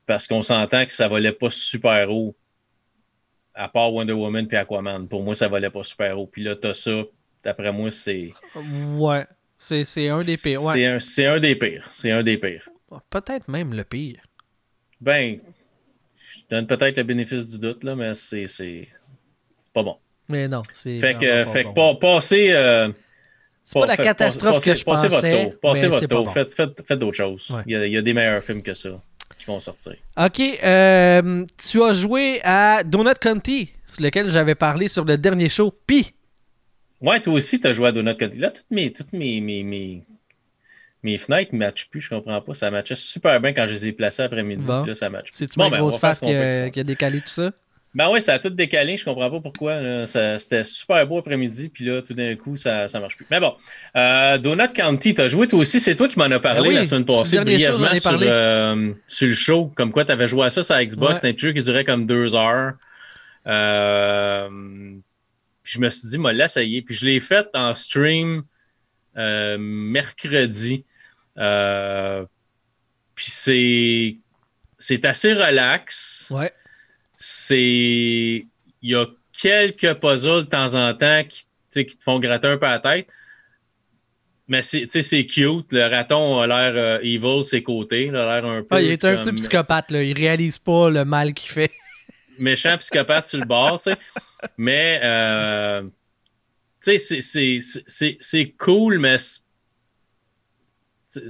Parce qu'on s'entend que ça valait pas super haut. À part Wonder Woman puis Aquaman. Pour moi, ça valait pas super haut. Puis là, t'as ça. D'après moi, c'est. Ouais. C'est un des pires. C'est un, des pires. C'est un des pires. Peut-être même le pire. Ben, je donne peut-être le bénéfice du doute, là, mais c'est, pas bon. Mais non, c'est. Fait que, pas fait que bon. euh, C'est pas la catastrophe passez- que je passez pensais. votre tour. Passez votre tour. bon. Faites, faites- faites d'autres choses. Ouais. Il, y a, il y a des meilleurs films que ça qui vont sortir. Ok, euh, tu as joué à Donut County, sur lequel j'avais parlé sur le dernier show. Puis, Ouais, toi aussi, tu as joué à Donut County. Là, toutes mes, toutes mes, mes, mes, mes fenêtres ne matchent plus, je comprends pas. Ça matchait super bien quand je les ai placées après-midi. Bon. Là, ça matche. plus. c'est-tu Bon, ben, grosse face ce qui a, décalé tout ça? Ben oui, ça a tout décalé. Je comprends pas pourquoi. C'était super beau après-midi, puis là, tout d'un coup, ça, ça marche plus. Mais bon, euh, Donut County, tu as joué toi aussi. C'est toi qui m'en as parlé Ben oui, la semaine c'est passée brièvement sur, euh, sur le show. Comme quoi, tu avais joué à ça sur Xbox. Ouais. C'était un petit jeu qui durait comme deux heures. Euh, puis je me suis dit, moi, l'essayer. Puis je l'ai fait en stream euh, mercredi. Euh, puis c'est c'est assez relax Ouais. c'est. Il y a quelques puzzles de temps en temps qui, qui te font gratter un peu la tête. Mais c'est tu sais, c'est cute. Le raton a l'air euh, evil, ses côtés. Il a l'air un peu. Ah, il est un petit psychopathe, là. Il réalise pas le mal qu'il fait. Méchant psychopathe sur le bord, tu sais. Mais, euh, tu sais, c'est- cool, mais. Tu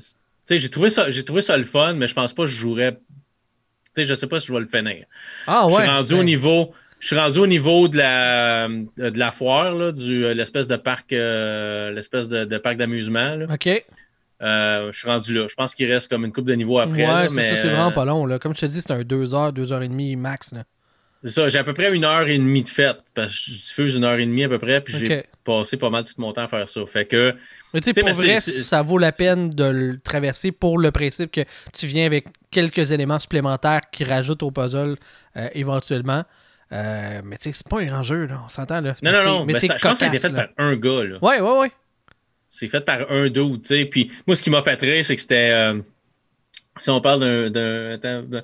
sais, j'ai trouvé, ça- trouvé ça le fun, mais je pense pas que je jouerais. Tu sais, je sais pas si je vais le finir. Ah, ouais. Je suis rendu au Ben, niveau. Je suis rendu au niveau de la, de la foire, là, du, euh, l'espèce de parc, euh, l'espèce de, de parc d'amusement. Ok. Euh, je suis rendu là. Je pense qu'il reste comme une coupe de niveau après. ouais, là, mais, ça, c'est vraiment euh, pas long, là. Comme je te dis, c'est un 2 heures, 2 heures et demie max, là. C'est ça, j'ai à peu près une heure et demie de fête. Parce que je diffuse une heure et demie à peu près, puis j'ai passé pas mal tout mon temps à faire ça. Fait que Mais tu sais, pour vrai, ça vaut la peine de le traverser pour le principe que tu viens avec quelques éléments supplémentaires qui rajoutent au puzzle euh, éventuellement. Euh, mais tu sais, c'est pas un grand jeu, là. On s'entend, là. Non, non, non. Mais ben, je pense que ça a été fait là. par un gars. Là. Ouais, ouais, ouais. C'est fait par un dude, tu sais. Puis moi, ce qui m'a fait rire, c'est que c'était. euh, si on parle d'un- d'un. attends, d'un-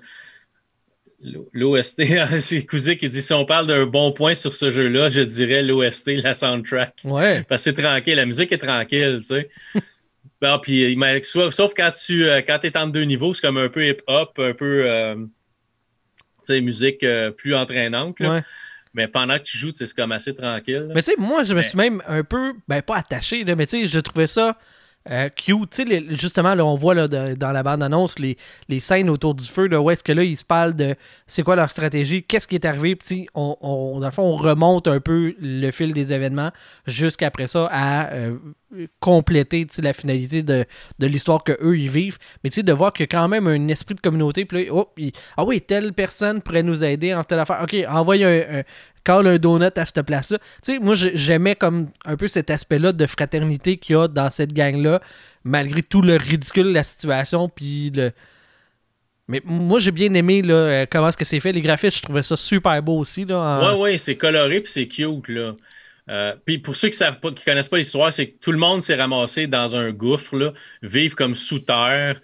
L'OST, c'est Cousin qui dit si on parle d'un bon point sur ce jeu-là, je dirais l'OST, la soundtrack. Ouais. Parce que c'est tranquille, la musique est tranquille, tu sais. Bon, puis, sauf, sauf quand tu euh, quand es entre deux niveaux, c'est comme un peu hip-hop, un peu euh, musique euh, plus entraînante. là. ouais. Mais pendant que tu joues, c'est comme assez tranquille. là. Mais tu sais, moi, je me Mais- suis même un peu, ben pas attaché, là, mais tu sais, je trouvais ça euh, sais, les- justement, là, on voit dans la bande-annonce les, les scènes autour du feu, là, où est-ce que là, ils se parlent de c'est quoi leur stratégie, qu'est-ce qui est arrivé. Puis, on, on- dans le fond, on remonte un peu le fil des événements jusqu'après ça à euh, compléter la finalité de, de l'histoire qu'eux, ils vivent. Mais tu sais, de voir a quand même un esprit de communauté. Puis là, oh, ah oui, telle personne pourrait nous aider en telle affaire. OK, envoie un, un call un donut à cette place-là. Tu sais, moi, j'ai- j'aimais comme un peu cet aspect-là de fraternité qu'il y a dans cette gang-là, malgré tout le ridicule de la situation, puis le... Mais moi, j'ai bien aimé là, euh, comment est-ce que c'est fait. Les graphismes, je trouvais ça super beau aussi. Là, en- Ouais, ouais, c'est coloré puis c'est cute, là. Euh, puis pour ceux qui savent qui connaissent pas l'histoire, c'est que tout le monde s'est ramassé dans un gouffre, vivre comme sous terre,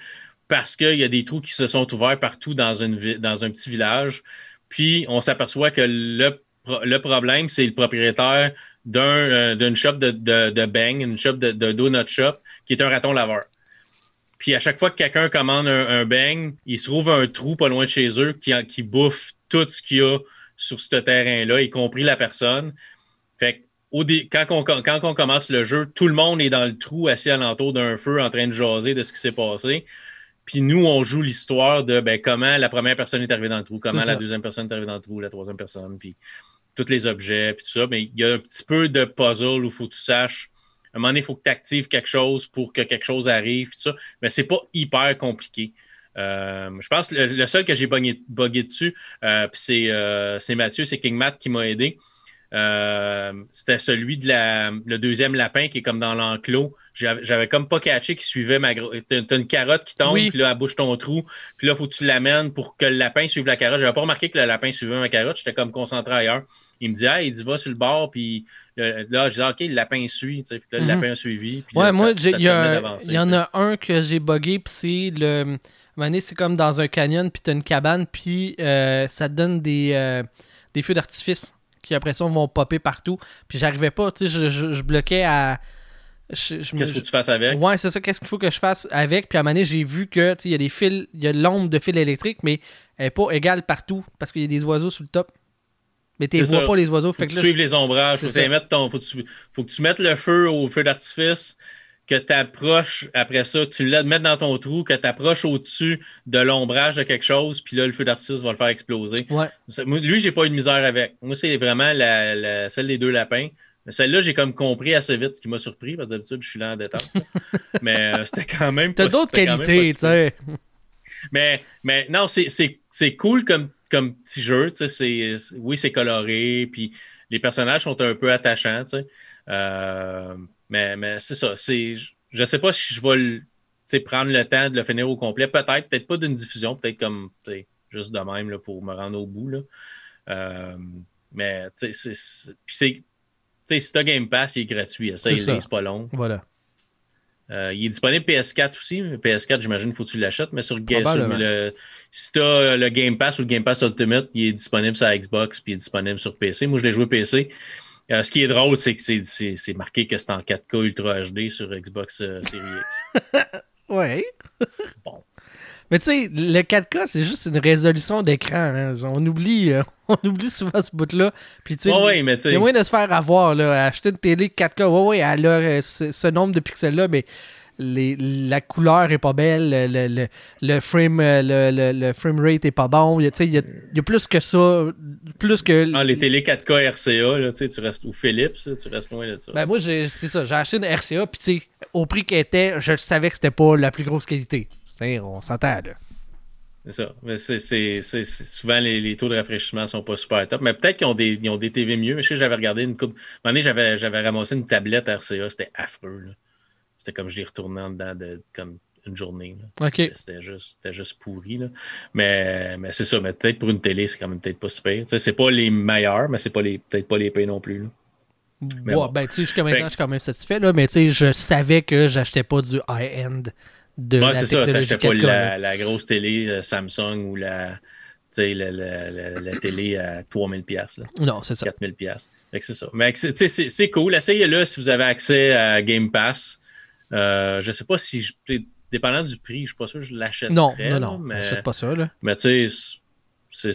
parce qu'il y a des trous qui se sont ouverts partout dans, un petit village. Puis on s'aperçoit que le, pro- le problème, c'est le propriétaire euh, d'une shop de, bang, une shop de, donut shop, qui est un raton laveur. Puis à chaque fois que quelqu'un commande un, un bang, il se trouve un trou pas loin de chez eux qui, qui bouffe tout ce qu'il y a sur ce terrain-là, y compris la personne. Fait que au dé- quand, on, quand on commence le jeu, tout le monde est dans le trou, assis alentour d'un feu, en train de jaser de ce qui s'est passé. Puis nous, on joue l'histoire de ben, comment la première personne est arrivée dans le trou, comment la deuxième personne est arrivée dans le trou, la troisième personne, puis tous les objets, puis tout ça. Mais il y a un petit peu de puzzle où il faut que tu saches. À un moment donné, il faut que tu actives quelque chose pour que quelque chose arrive, puis tout ça. Mais c'est pas hyper compliqué. Euh, je pense que le, le seul que j'ai bugué, bugué dessus, euh, c'est euh, c'est Mathieu, c'est King Matt qui m'a aidé. Euh, C'était celui de la, le deuxième lapin qui est comme dans l'enclos. J'avais comme pas catché qui suivait ma gro- T'as une carotte qui tombe, Oui. puis là, elle bouche ton trou. Puis là, il faut que tu l'amènes pour que le lapin suive la carotte. J'avais pas remarqué que le lapin suivait ma carotte. J'étais comme concentré ailleurs. Il me dit, ah, il dit, va sur le bord. Puis le- là, je dis, OK, le lapin suit. Là, Mhm. le lapin a suivi. Puis Ouais, là, moi, il y, a- en a un que j'ai buggé, puis c'est le. c'est comme dans un canyon, puis t'as une cabane, puis euh, ça te donne des, euh, des feux d'artifice qui après ça vont popper partout. Puis j'arrivais pas, tu sais, je, je- je bloquais à. Qu'est-ce faut que tu fasses avec? Ouais, c'est ça. Qu'est-ce qu'il faut que je fasse avec? Puis à un moment donné, j'ai vu que il y a des fils, il y a l'ombre de fils électriques, mais elle n'est pas égale partout parce qu'il y a des oiseaux sur le top. Mais tu vois pas les oiseaux. Faut que tu suives les ombrages. Faut, faut, que tu, faut que tu mettes le feu au feu d'artifice, que tu approches après ça, tu le mets dans ton trou, que tu approches au-dessus de l'ombrage de quelque chose, puis là, le feu d'artifice va le faire exploser. Ouais. Lui, j'ai pas eu de misère avec. Moi, c'est vraiment la, celle des deux lapins. Celle-là, j'ai comme compris assez vite, ce qui m'a surpris, parce que d'habitude, je suis là en détente. mais euh, c'était quand même T'as d'autres qualités, tu sais. Mais, mais non, c'est cool comme, comme petit jeu. oui, c'est coloré, puis les personnages sont un peu attachants. Euh, mais, mais c'est ça. Je ne sais pas si je vais prendre le temps de le finir au complet. Peut-être, peut-être pas d'une diffusion, peut-être comme juste de même là, pour me rendre au bout. Là. Euh, mais c'est. si tu as Game Pass, il est gratuit. c'est pas long. Voilà. Euh, il est disponible PS4 aussi. PS4, j'imagine, faut que tu l'achètes, mais sur, le, si tu as le Game Pass ou le Game Pass Ultimate, il est disponible sur Xbox puis il est disponible sur PC. Moi, je l'ai joué PC. Euh, ce qui est drôle, c'est que c'est marqué que c'est en 4K Ultra HD sur Xbox euh, Series X. ouais. bon. Mais tu sais, le 4K, c'est juste une résolution d'écran. Hein. On, oublie, on oublie souvent ce bout-là. Puis tu sais, ouais, il y a moyen de se faire avoir. Là, acheter une télé 4K, ouais, ouais, elle a ce, nombre de pixels-là, mais les, la couleur est pas belle, le, le, le frame, le, le, frame rate est pas bon. Il y, a, il y a plus que ça. Plus que. Ah, les télé 4K RCA, là, tu restes. Ou Philips, tu restes loin de ça. Ben, moi, c'est ça. J'ai acheté une RCA, puis au prix qu'elle était, je savais que c'était pas la plus grosse qualité. on s'entend, là. C'est ça. Mais c'est, souvent, les, taux de rafraîchissement sont pas super top. Mais peut-être qu'ils ont des, ont des TV mieux. Mais je sais, j'avais regardé une coupe. À un moment donné, j'avais, j'avais ramassé une tablette RCA. C'était affreux. Là. C'était comme je l'ai retourné en dedans de comme une journée. C'était juste, juste pourri. Là. Mais, mais c'est ça. Mais peut-être pour une télé, c'est quand même peut-être pas super. C'est pas les meilleurs, mais c'est pas les, peut-être pas les pires non plus. Là. bon. ben, jusqu'à maintenant, je suis quand même satisfait, là, mais tu sais, je savais que j'achetais pas du high-end de ouais, c'est ça, t'achetais pas la, la, grosse télé euh, Samsung ou la, la, la, la, télé à 3000 pièces Non, c'est ça. 4000 pièces. c'est ça. Mais c'est cool. Essayez-le si vous avez accès à Game Pass. Euh, je sais pas si, je, dépendant du prix, je suis pas sûr que je l'achète. Non, non, non, mais, j'achète pas ça. Là. Mais tu sais,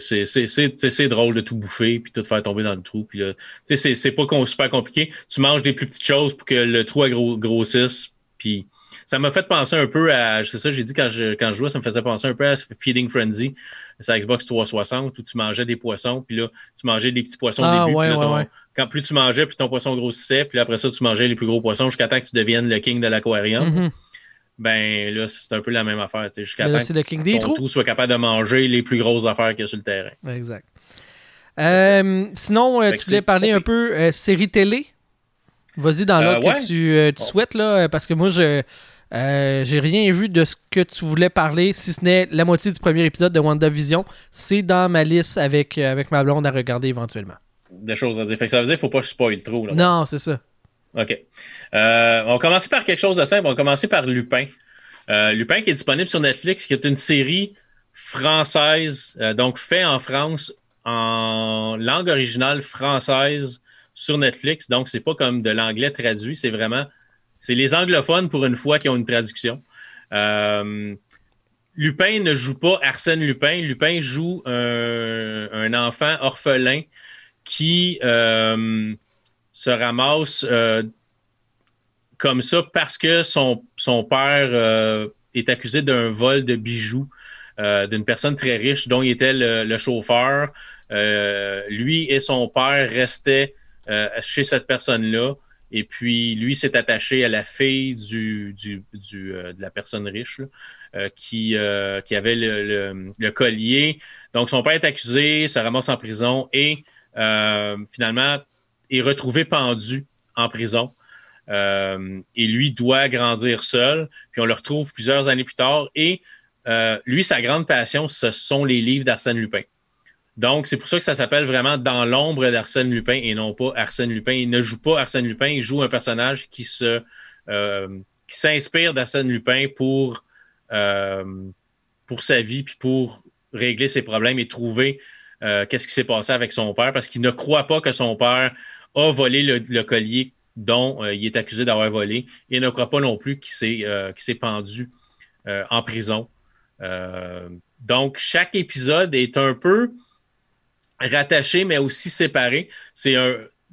c'est drôle de tout bouffer puis tout faire tomber dans le trou. Puis c'est pas super compliqué. Tu manges des plus petites choses pour que le trou grossisse. Puis ça m'a fait penser un peu à. C'est ça, j'ai dit quand je, quand je jouais, ça me faisait penser un peu à Feeding Frenzy. C'est Xbox 360 où tu mangeais des poissons, puis là, tu mangeais des petits poissons au ah, début. Quand plus tu mangeais, plus ton poisson grossissait, puis après ça, tu mangeais les plus gros poissons jusqu'à temps que tu deviennes le king de l'aquarium. Mm-hmm. Ben là, c'est un peu la même affaire. Jusqu'à temps que ton trou soit capable de manger les plus grosses affaires qu'il y a sur le terrain. Exact. Euh, sinon, euh, tu voulais parler un peu euh, série télé? Vas-y dans l'ordre que tu, tu souhaites, là, parce que moi, je, euh, j'ai rien vu de ce que tu voulais parler, si ce n'est la moitié du premier épisode de WandaVision. C'est dans ma liste avec, euh, avec ma blonde à regarder éventuellement. Des choses à dire. ça veut dire qu'il ne faut pas spoil trop. non, c'est ça. OK. Euh, on va commencer par quelque chose de simple. On va commencer par Lupin. Lupin qui est disponible sur Netflix, qui est une série française, donc fait en France en langue originale française sur Netflix. Donc, c'est pas comme de l'anglais traduit, c'est vraiment c'est les anglophones, pour une fois, qui ont une traduction. Euh, Lupin ne joue pas Arsène Lupin. Lupin joue un, enfant orphelin qui euh, se ramasse euh, comme ça parce que son, son père est accusé d'un vol de bijoux d'une personne très riche dont il était le chauffeur. lui et son père restaient chez cette personne-là. Et puis, lui s'est attaché à la fille du, du, euh, de la personne riche euh, qui, euh, qui avait le, collier. Donc, son père est accusé, se ramasse en prison et finalement est retrouvé pendu en prison. et lui doit grandir seul. Puis on le retrouve plusieurs années plus tard. Et lui, sa grande passion, ce sont les livres d'Arsène Lupin. Donc, c'est pour ça que ça s'appelle vraiment Dans l'ombre d'Arsène Lupin et non pas Arsène Lupin. Il ne joue pas Arsène Lupin, il joue un personnage qui euh, qui s'inspire d'Arsène Lupin pour, euh, pour sa vie puis pour régler ses problèmes et trouver euh, qu'est-ce qui s'est passé avec son père? Parce qu'il ne croit pas que son père a volé le, collier dont il est accusé d'avoir volé et ne croit pas non plus qu'il s'est pendu en prison. donc, chaque épisode est un peu rattaché, mais aussi séparé. C'est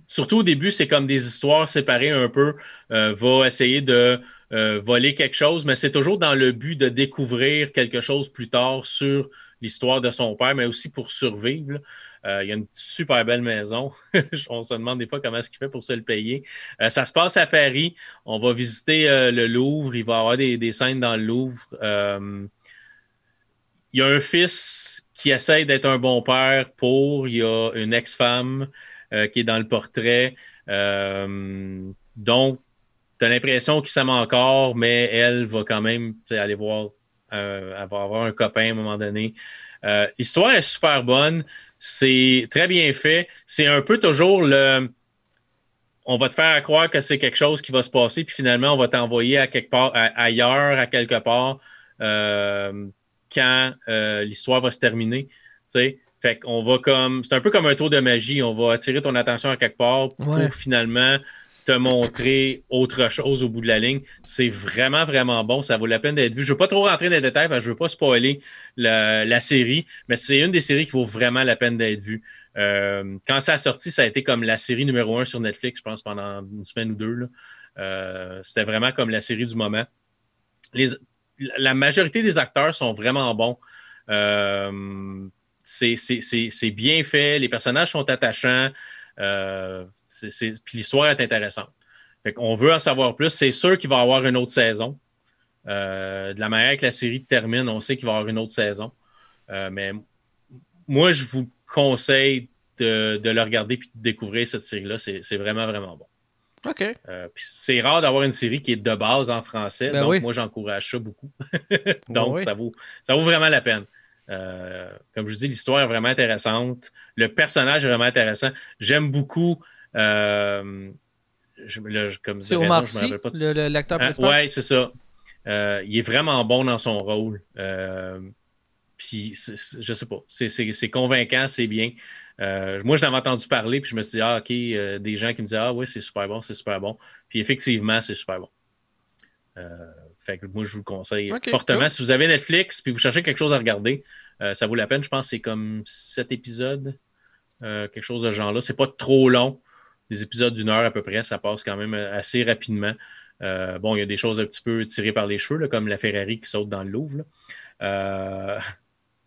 surtout au début, c'est comme des histoires séparées un peu. Euh, va essayer de euh, voler quelque chose, mais c'est toujours dans le but de découvrir quelque chose plus tard sur l'histoire de son père, mais aussi pour survivre. Euh, il y a une super belle maison. On se demande des fois comment est-ce qu'il fait pour se le payer. ça se passe à Paris. On va visiter le Louvre. Il va y avoir des, des, scènes dans le Louvre. il y a un fils qui essaye d'être un bon père pour. Il y a une ex-femme euh, qui est dans le portrait. Euh, donc, tu as l'impression qu'il s'aime encore, mais elle va quand même aller voir, euh, elle va avoir un copain à un moment donné. L'histoire est super bonne. C'est très bien fait. C'est un peu toujours le. On va te faire croire que c'est quelque chose qui va se passer, puis finalement, on va t'envoyer à quelque part, ailleurs, à quelque part, quand l'histoire va se terminer. Fait qu'on va comme. C'est un peu comme un tour de magie. On va attirer ton attention à quelque part pour finalement te montrer autre chose au bout de la ligne. C'est vraiment, vraiment bon. Ça vaut la peine d'être vu. Je ne veux pas trop rentrer dans les détails parce que je ne veux pas spoiler la, série, mais c'est une des séries qui vaut vraiment la peine d'être vue. Euh, quand ça a sorti, ça a été comme la série numéro un sur Netflix, je pense, pendant une semaine ou deux. Euh, c'était vraiment comme la série du moment. la majorité des acteurs sont vraiment bons. Euh, c'est bien fait, les personnages sont attachants, euh, puis l'histoire est intéressante. On veut en savoir plus. C'est sûr qu'il va y avoir une autre saison. Euh, de la manière que la série termine, on sait qu'il va y avoir une autre saison. Euh, mais moi, je vous conseille de, le regarder et de découvrir cette série-là. C'est vraiment, vraiment bon. OK. c'est rare d'avoir une série qui est de base en français. Ben donc, moi, j'encourage ça beaucoup. donc, ben ça, vaut, ça vaut vraiment la peine. Euh, comme je vous dis, l'histoire est vraiment intéressante. Le personnage est vraiment intéressant. J'aime beaucoup. Euh, c'est Omar Sy, l'acteur hein? principal? Oui, c'est ça. Euh, il est vraiment bon dans son rôle. puis, je sais pas, c'est convaincant, c'est bien. moi, je l'avais entendu parler, puis je me suis dit, ah, OK, des gens qui me disaient, ah, oui, c'est super bon, c'est super bon. Puis, effectivement, c'est super bon. Fait que moi, je vous le conseille fortement. Si vous avez Netflix puis vous cherchez quelque chose à regarder, euh, ça vaut la peine. Je pense que c'est comme sept épisodes, euh, quelque chose de ce genre-là. C'est pas trop long. Des épisodes d'une heure à peu près, ça passe quand même euh, assez rapidement. bon, il y a des choses un petit peu tirées par les cheveux, comme la Ferrari qui saute dans le Louvre.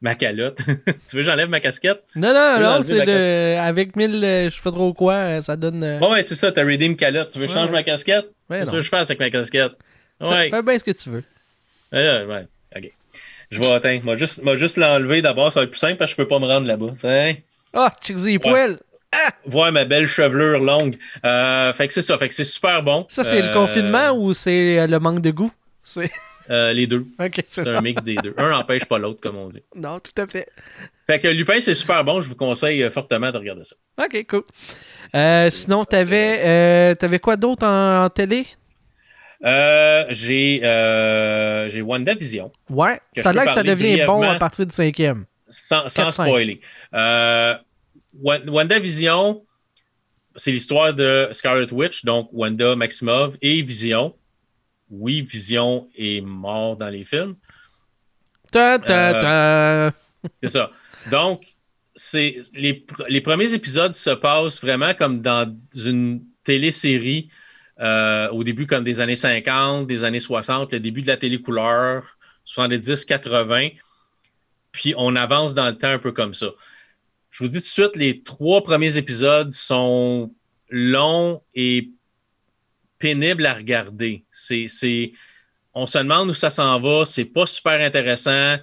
ma calotte. tu veux que j'enlève ma casquette? Non, non, non, c'est avec 1000, je sais pas trop quoi, ça donne. Bon, ouais, c'est ça, t'as redeem calotte. Tu veux que je change ma casquette? Qu'est-ce que je fais avec ma casquette? Ouais. Fais, bien ce que tu veux. Ouais, ouais. OK. Je vais atteindre. Moi, juste, juste l'enlever d'abord, ça va être plus simple parce que je peux pas me rendre là-bas. Ah, oh, check poil! Ah! Voir ma belle chevelure longue. Euh, fait que c'est ça. Fait que c'est super bon. Ça, c'est le euh, confinement ou c'est euh, le manque de goût? C'est. les deux. c'est un mix des deux. Un n'empêche pas l'autre, comme on dit. Non, tout à fait. Fait que Lupin, c'est super bon. Je vous conseille fortement de regarder ça. OK, cool. sinon, t'avais avais quoi d'autre en, télé? Euh, j'ai euh, j'ai WandaVision. Ouais, ça a l'air que ça devient bon à partir du cinquième. Sans, sans spoiler. Euh, WandaVision, c'est l'histoire de Scarlet Witch, donc Wanda Maximov et Vision. Oui, Vision est mort dans les films. Ta, ta, ta. c'est ça. Donc, c'est les, les premiers épisodes se passent vraiment comme dans une télésérie euh, au début comme des années 50, des années 60, le début de la télécouleur, 70, 80. Puis on avance dans le temps un peu comme ça. Je vous dis tout de suite, les trois premiers épisodes sont longs et pénibles à regarder. C'est, on se demande où ça s'en va. C'est pas super intéressant,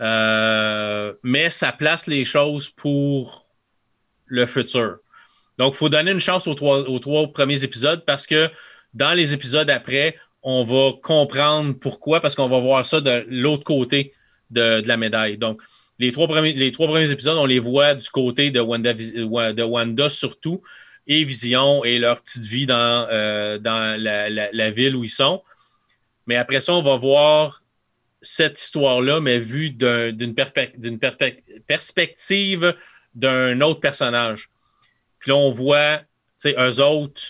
euh, mais ça place les choses pour le futur. Donc, il faut donner une chance aux trois, aux trois premiers épisodes parce que dans les épisodes après, on va comprendre pourquoi, parce qu'on va voir ça de l'autre côté de, la médaille. Donc, les trois, premiers, les trois premiers épisodes, on les voit du côté de Wanda, de Wanda surtout, et Vision et leur petite vie dans, euh, dans la, ville où ils sont. Mais après ça, on va voir cette histoire-là, mais vue d'une perspective d'un autre personnage. Puis là, on voit, tu sais, eux autres,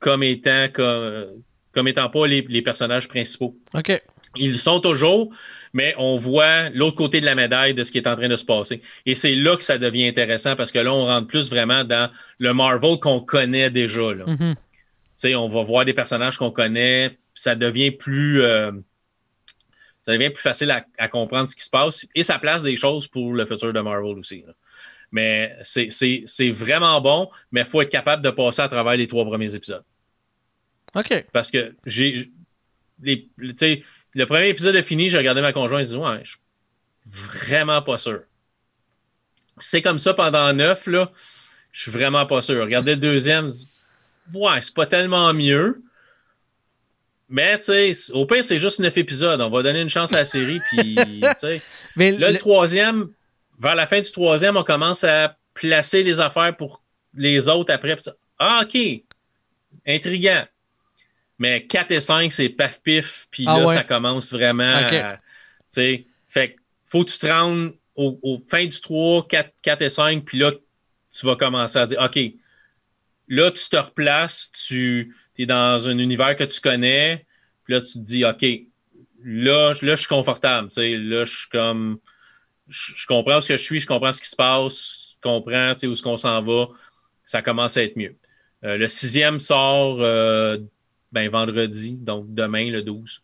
comme étant, comme, comme étant pas les, les personnages principaux. OK. Ils sont toujours, mais on voit l'autre côté de la médaille de ce qui est en train de se passer. Et c'est là que ça devient intéressant parce que là, on rentre plus vraiment dans le Marvel qu'on connaît déjà. Là. Tu sais, on va voir des personnages qu'on connaît, ça devient plus. euh, ça devient plus facile à, à comprendre ce qui se passe et ça place des choses pour le futur de Marvel aussi. là. Mais c'est- vraiment bon, mais il faut être capable de passer à travers les trois premiers épisodes. OK. Parce que j'ai. le premier épisode est fini, j'ai regardé ma conjointe et dit Ouais, je suis vraiment pas sûr. C'est comme ça pendant neuf, là. Je suis vraiment pas sûr. Regardez le deuxième, ouais, c'est pas tellement mieux. Mais, tu sais, au pire, c'est juste neuf épisodes. On va donner une chance à la série. Puis, tu sais. Là, le le- troisième, vers la fin du troisième, on commence à placer les affaires pour les autres après. Ah, OK. Intriguant. Mais 4 et 5, c'est paf pif. Puis Ah là, ouais. ça commence vraiment. OK. à- tu sais, fait faut que tu te rendes au, au fin du 3, 4, 4 et 5. Puis là, tu vas commencer à dire OK. Là, tu te replaces. Tu es dans un univers que tu connais. Puis là, tu te dis OK. Là, là je suis confortable. tu sais. Là, je suis comme je, je comprends ce que je suis, je comprends ce qui se passe, je comprends tu sais, où est-ce qu'on s'en va. Ça commence à être mieux. Euh, le sixième sort euh, ben, vendredi, donc demain, le 12.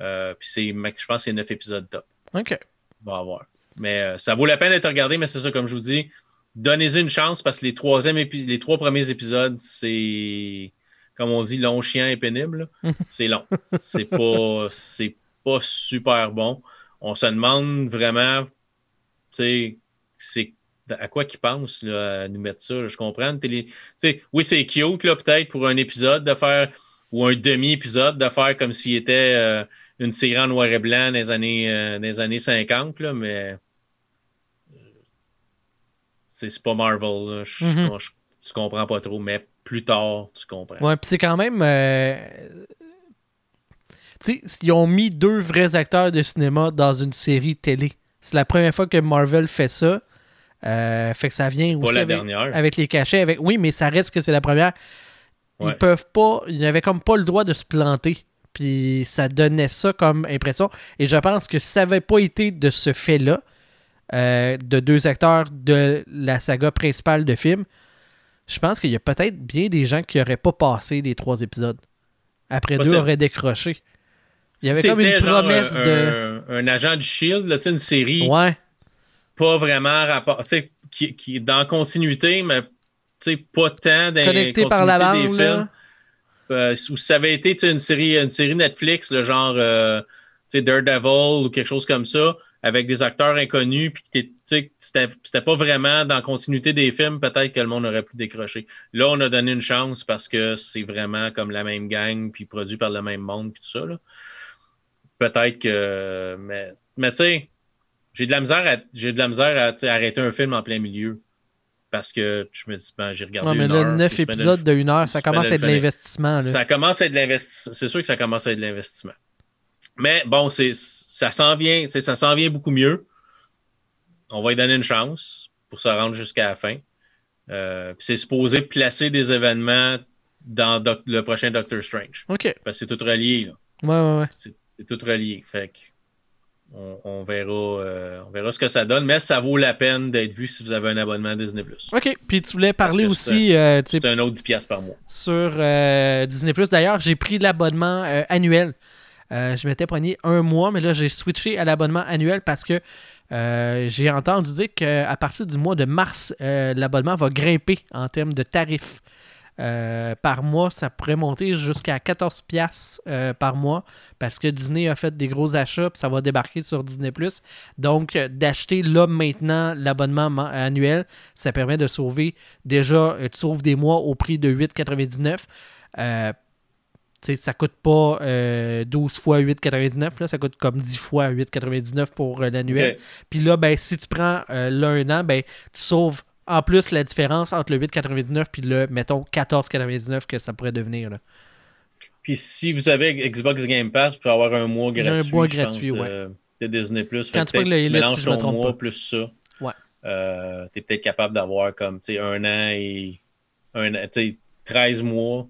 Euh, puis c'est, je pense que c'est neuf épisodes top. OK. On va avoir. Mais ça vaut la peine d'être regardé, mais c'est ça, comme je vous dis, donnez-y une chance parce que les, troisième épi- les trois premiers épisodes, c'est, comme on dit, long, chiant et pénible. c'est long. C'est pas, c'est pas super bon. On se demande vraiment, sais, c'est à quoi qu'ils pensent là, à nous mettre ça. Je comprends. télé- oui, c'est cute, peut-être, pour un épisode de faire, ou un demi-épisode de faire comme s'il était euh, une série en noir et blanc les années, euh, années 50, là, mais euh, c'est pas Marvel. là. Je- Mhm. je- tu comprends pas trop, mais plus tard, tu comprends. Ouais, puis c'est quand même. euh, Tu sais, ils ont mis deux vrais acteurs de cinéma dans une série télé. C'est la première fois que Marvel fait ça. Euh, fait que ça vient Pas aussi la avec, dernière. avec les cachets. Avec... Oui, mais ça reste que c'est la première. Ils peuvent pas. Ils n'avaient comme pas le droit de se planter. Puis ça donnait ça comme impression. Et je pense que si ça n'avait pas été de ce fait-là, euh, de deux acteurs de la saga principale de film, je pense qu'il y a peut-être bien des gens qui n'auraient pas passé les trois épisodes. Après deux, auraient décroché. Il y avait comme C'était une genre promesse un, de. un, un agent du Shield, là, une série Ouais. pas vraiment rapport, tu sais, qui, qui est dans continuité, mais pas tant dans Connecté par la bande, des films. Euh, ou si ça avait été une série, une série Netflix, le genre euh, Daredevil ou quelque chose comme ça, avec des acteurs inconnus, puis c'était c'était pas vraiment dans la continuité des films, peut-être que le monde aurait pu décrocher. Là, on a donné une chance parce que c'est vraiment comme la même gang, puis produit par le même monde, puis tout ça. là. Peut-être que. Mais, mais tu sais, j'ai de la misère à, j'ai de la misère à arrêter un film en plein milieu. Parce que je me dis, ben, j'ai regardé. Ouais, mais là, heure, neuf six semaines épisodes de une heure, six ça commence à être de l'investissement. ça commence à être de l'investissement. C'est sûr que ça commence à être de l'investissement. Mais bon, c'est, ça s'en vient, ça s'en vient beaucoup mieux. On va lui donner une chance pour se rendre jusqu'à la fin. Euh, c'est supposé placer des événements dans Doc- le prochain Doctor Strange. OK. Parce que c'est tout relié. là. Ouais, ouais, ouais. C'est, tout relié. Fait on, on verra, euh, on verra ce que ça donne, mais ça vaut la peine d'être vu si vous avez un abonnement à Disney+. OK. Puis tu voulais parler aussi euh, C'est un autre 10$ par mois. sur euh, Disney+. D'ailleurs, j'ai pris l'abonnement euh, annuel. Euh, je m'étais pogné un mois, mais là, j'ai switché à l'abonnement annuel parce que euh, j'ai entendu dire qu'à partir du mois de mars, euh, l'abonnement va grimper en termes de tarifs. Euh, par mois, ça pourrait monter jusqu'à 14$ piastres, euh, par mois parce que Disney a fait des gros achats puis ça va débarquer sur Disney+. Donc, euh, d'acheter là maintenant l'abonnement annuel, ça permet de sauver déjà, tu sauves des mois au prix de 8,99. Euh, sais, ça coûte pas euh, 12 fois 8,99, là, ça coûte comme 10 fois 8,99 pour euh, l'annuel. Puis là, ben, si tu prends euh, là un an, ben, tu sauves en plus la différence entre le 8,99 puis le, mettons, 14,99 que ça pourrait devenir. Là. Puis si vous avez Xbox Game Pass, vous pouvez avoir un mois a un gratuit. mois gratuit, pense, ouais. de, de Disney Plus. Quand tu le mélanges si ton mois pas. plus ça. Ouais. Euh, tu es peut-être capable d'avoir comme tu sais, un an et un an, tu sais, 13 mois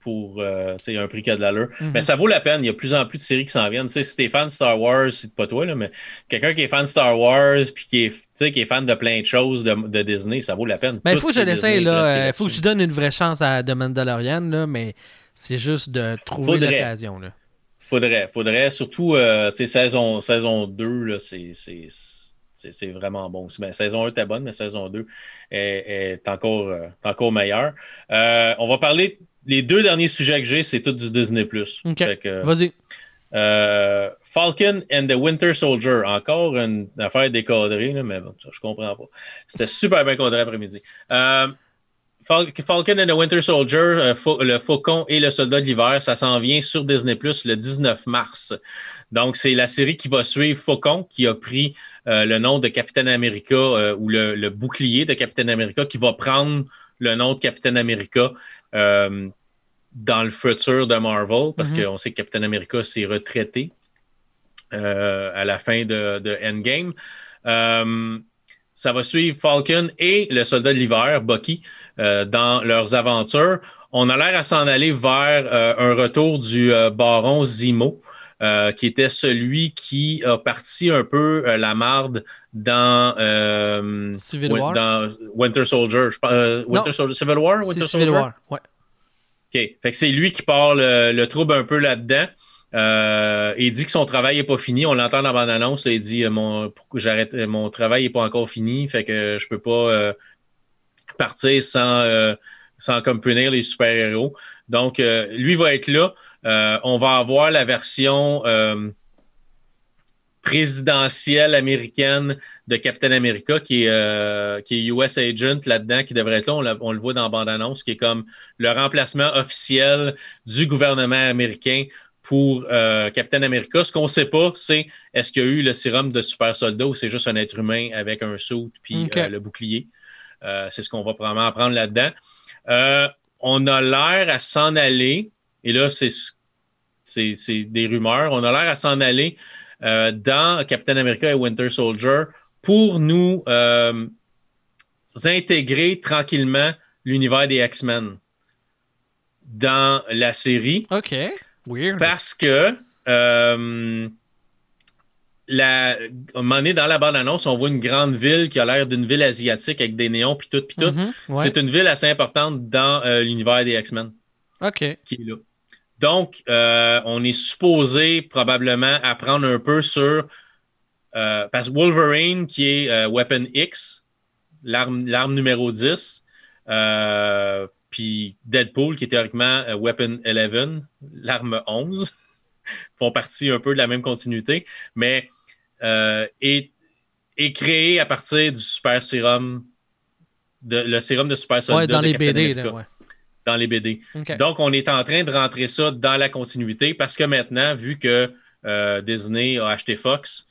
pour euh, un prix qui a de l'allure. Mhm. Mais ça vaut la peine. Il y a de plus en plus de séries qui s'en viennent. Tu sais, si t'es fan de Star Wars, c'est pas toi, là, mais quelqu'un qui est fan de Star Wars puis qui est, qui est fan de plein de choses de, de Disney, ça vaut la peine. Ben, il faut que je l'essaye, là. presque Il faut que je donne une vraie chance à The Mandalorian, là, mais c'est juste de trouver l'occasion, là. Faudrait, faudrait. Surtout, euh, saison, saison 2, là, c'est. c'est- c'est c'est vraiment bon. Ben, saison 1 était bonne, mais saison 2 est, est encore, euh, encore meilleure. Euh, on va parler. Les deux derniers sujets que j'ai, c'est tout du Disney. Ok. Fait que, Vas-y. euh, Falcon and the Winter Soldier. Encore une affaire décadrée, là, mais bon, ça, je comprends pas. C'était super bien cadré après-midi. Euh, Fal- Falcon and the Winter Soldier, euh, le Faucon et le Soldat de l'hiver, ça s'en vient sur Disney Plus le 19 mars. Donc, c'est la série qui va suivre Faucon, qui a pris euh, le nom de Capitaine America euh, ou le, le bouclier de Capitaine America, qui va prendre le nom de Capitaine America euh, dans le futur de Marvel, parce Mhm. qu'on sait que Capitaine America s'est retraité euh, à la fin de, de Endgame. Euh, ça va suivre Falcon et le soldat de l'hiver, Bucky, euh, dans leurs aventures. On a l'air à s'en aller vers un retour du baron euh, qui était celui qui a parti un peu euh, la marde dans, euh, Civil War? dans Winter Soldier. Je Winter Non, Soldier, Civil War, Winter Civil Soldier? War. Ouais. Fait que c'est lui qui part le, le trouble un peu là-dedans. Euh, il dit que son travail n'est pas fini. On l'entend dans la bande-annonce. Il dit euh, mon, j'arrête, euh, mon travail n'est pas encore fini. Fait que je peux pas euh, partir sans, euh, sans comme punir les super-héros. Donc, euh, lui va être là. On va avoir la version présidentielle américaine de Captain America qui est, euh, qui est US Agent là-dedans, qui devrait être là. On, la- on le voit dans la bande-annonce, qui est comme le remplacement officiel du gouvernement américain pour euh, Captain America. Ce qu'on ne sait pas, c'est est-ce qu'il y a eu le sérum de super soldat ou c'est juste un être humain avec un saut puis euh, le bouclier. C'est ce qu'on va probablement apprendre là-dedans. On a l'air à s'en aller, et là, c'est c'est c'est des rumeurs, on a l'air à s'en aller euh, dans Captain America et Winter Soldier pour nous euh, intégrer tranquillement l'univers des X-Men dans la série OK. Weird. parce que euh, la, à un moment donné, dans la bande-annonce, on voit une grande ville qui a l'air d'une ville asiatique avec des néons puis tout, puis tout. Mhm, ouais. C'est une ville assez importante dans euh, l'univers des X-Men OK. qui est là. Donc, euh, on est supposé probablement apprendre un peu sur. euh, parce que Wolverine, qui est euh, Weapon X, l'arme numéro 10, euh, puis Deadpool, qui est théoriquement Weapon 11, l'arme 11, font partie un peu de la même continuité, mais est, est créé à partir du super sérum, de, le sérum de super soldat Ouais, dans de les Captain BD, là, ouais. Dans les BD. Donc, on est en train de rentrer ça dans la continuité parce que maintenant, vu que euh, Disney a acheté Fox,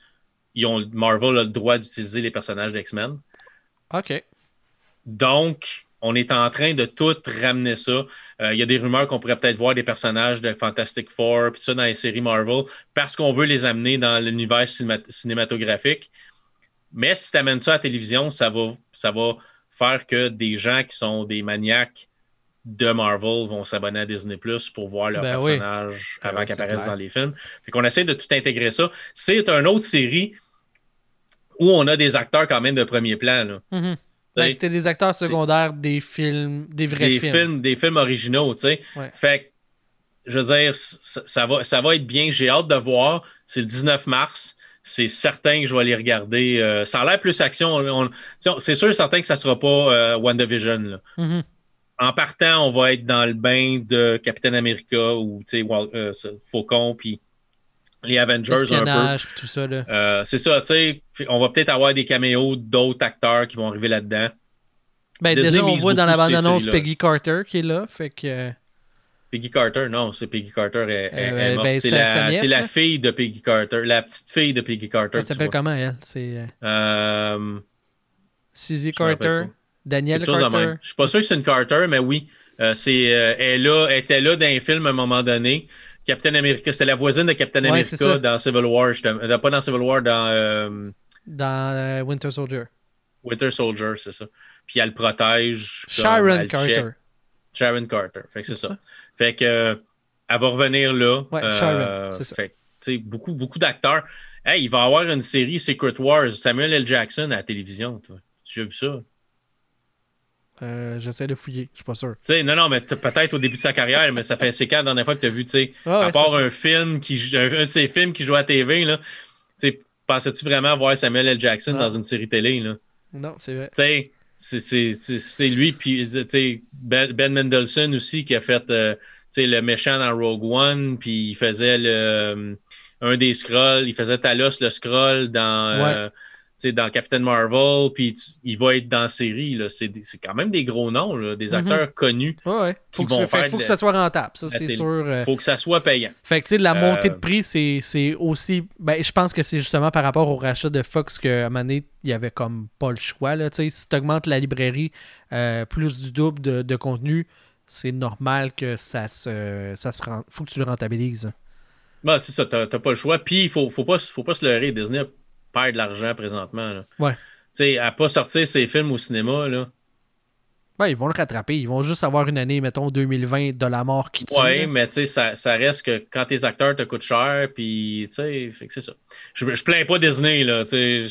ils ont, Marvel a le droit d'utiliser les personnages d'X-Men. OK. Donc, on est en train de tout ramener ça. Euh, Il y a des rumeurs qu'on pourrait peut-être voir des personnages de Fantastic Four, puis ça dans les séries Marvel, parce qu'on veut les amener dans l'univers cinéma- cinématographique. Mais si tu amènes ça à la télévision, ça va, ça va faire que des gens qui sont des maniaques de Marvel vont s'abonner à Disney Plus pour voir leurs Ben oui. Ben avant qu'ils apparaissent dans les films. Fait qu'on essaie de tout intégrer ça. C'est une autre série où on a des acteurs quand même de premier plan. Là. Mhm. Ben, C'était des acteurs secondaires des films, des vrais des films. films. des films originaux, tu sais. Ouais. Fait que, je veux dire, ça, ça va, ça va être bien. J'ai hâte de voir. C'est le 19 mars. C'est certain que je vais les regarder. Euh, ça a l'air plus action. C'est sûr et certain que ça sera pas euh, WandaVision. là. Mhm. En partant, on va être dans le bain de Captain America ou tu sais, Wal- euh, Faucon, puis les Avengers un peu. Tout ça, là. Euh, c'est ça, tu sais. On va peut-être avoir des caméos d'autres acteurs qui vont arriver là-dedans. Ben, Disney déjà, on voit dans la bande-annonce. Peggy Carter qui est là, fait que... euh, Peggy Carter, non, c'est Peggy Carter. Elle, elle- Euh, elle est morte. ben, c'est la, fille de Peggy Carter, la petite fille de Peggy Carter. Elle s'appelle comment, elle? C'est euh, Euh, Suzy Carter. Daniel quelque Carter. Je suis pas sûr que c'est une Carter, mais oui. Euh, c'est, euh, elle, était là dans un film à un moment donné. Captain America, c'était la voisine de Captain Ouais, c'est America dans Civil War. justement. Euh, pas dans Civil War, dans euh, Dans Winter Soldier. Winter Soldier, c'est ça. Puis elle le protège. Sharon Carter. check. Sharon Carter. Fait que c'est C'est ça. ça. Fait que elle va revenir là. Ouais, Sharon, c'est ça. Fait que, beaucoup, beaucoup d'acteurs. Hey, il va y avoir une série Secret Wars, Samuel L. Jackson à la télévision. toi. Tu as vu ça? Euh, J'essaie de fouiller, je suis pas sûr. Tu sais, non, non, mais peut-être au début de sa carrière, mais ça fait c'est quand la dernière fois que tu as vu, tu sais, Ah ouais, à part un film, qui, un, de ces films qui joue à TV, là, tu sais, pensais-tu vraiment voir Samuel L. Jackson Ah. dans une série télé, là? Non, c'est vrai. Tu sais, c'est- lui, puis tu sais, Ben, Ben Mendelsohn aussi qui a fait euh, tu sais, le méchant dans Rogue One, puis il faisait le, euh, un des scrolls, il faisait Talos le scroll dans, euh, tu sais, dans Captain Marvel, puis tu- il va être dans la série. là. C'est quand même des gros noms, là, des Mhm. acteurs connus. Ouais, ouais. Faut, Qui que, vont fait- faire faut de que ça soit rentable, ça c'est sûr. euh. faut que ça soit payant. Fait que tu sais, la Euh, montée de prix, c'est c'est aussi. Ben, je pense que c'est justement par rapport au rachat de Fox qu'à un moment donné, il y avait comme pas le choix. Là, si tu augmentes la librairie euh, plus du double de, de contenu, c'est normal que ça se. ça se rend- faut que tu le rentabilises. Bah, c'est ça, t'as t'as pas le choix. Puis, il faut, faut, pas, faut pas se leurrer. Disney perd de l'argent présentement. là. Ouais. Tu sais, à pas sortir ses films au cinéma, là. Ouais, ils vont le rattraper. Ils vont juste avoir une année, mettons, 2020 de la mort qui tue. Ouais, là. mais tu sais, ça, ça reste que quand tes acteurs te coûtent cher, puis tu sais, c'est ça. Je, je plains pas Disney, là, tu sais,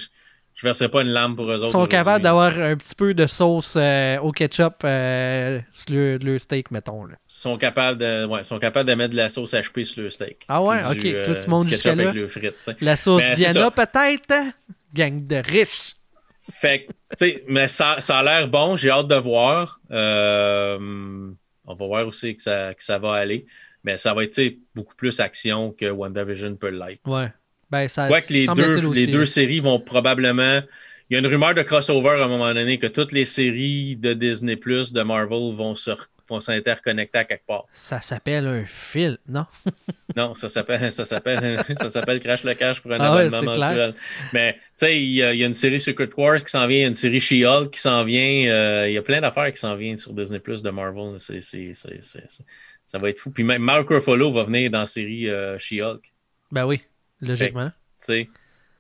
je, verserai pas une lame pour eux autres. Ils sont capables d'avoir un petit peu de sauce euh, au ketchup euh, sur le, le steak, mettons. Là. Ils sont capables de, ouais, sont capables de mettre de la sauce HP sur le steak. Ah ouais, ok. Toi, tu montes du ketchup avec le sais. La sauce Diana, peut-être? hein? Gang de riches. Fait que, tu sais, mais ça, ça a l'air bon, j'ai hâte de voir. Euh, on va voir aussi que ça, que ça va aller. Mais ça va être, beaucoup plus action que WandaVision peut l'être. Ouais. Ben, ça Quoique les semble-t-il deux, aussi, les deux séries vont probablement. Il y a une rumeur de crossover à un moment donné que toutes les séries de Disney Plus, de Marvel vont se vont s'interconnecter à quelque part. Ça s'appelle un fil, non? Non, ça s'appelle ça s'appelle ça s'appelle Crash le Cash pour un Ah ouais, abonnement clair. mensuel. Mais tu sais, il y, a il y a une série Secret Wars qui s'en vient, il y a une série She-Hulk qui s'en vient. euh, il y a plein d'affaires qui s'en viennent sur Disney Plus de Marvel. C'est- ça va être fou. Puis même Mark Ruffalo va venir dans la série euh, She-Hulk. Ben oui, logiquement. tu sais.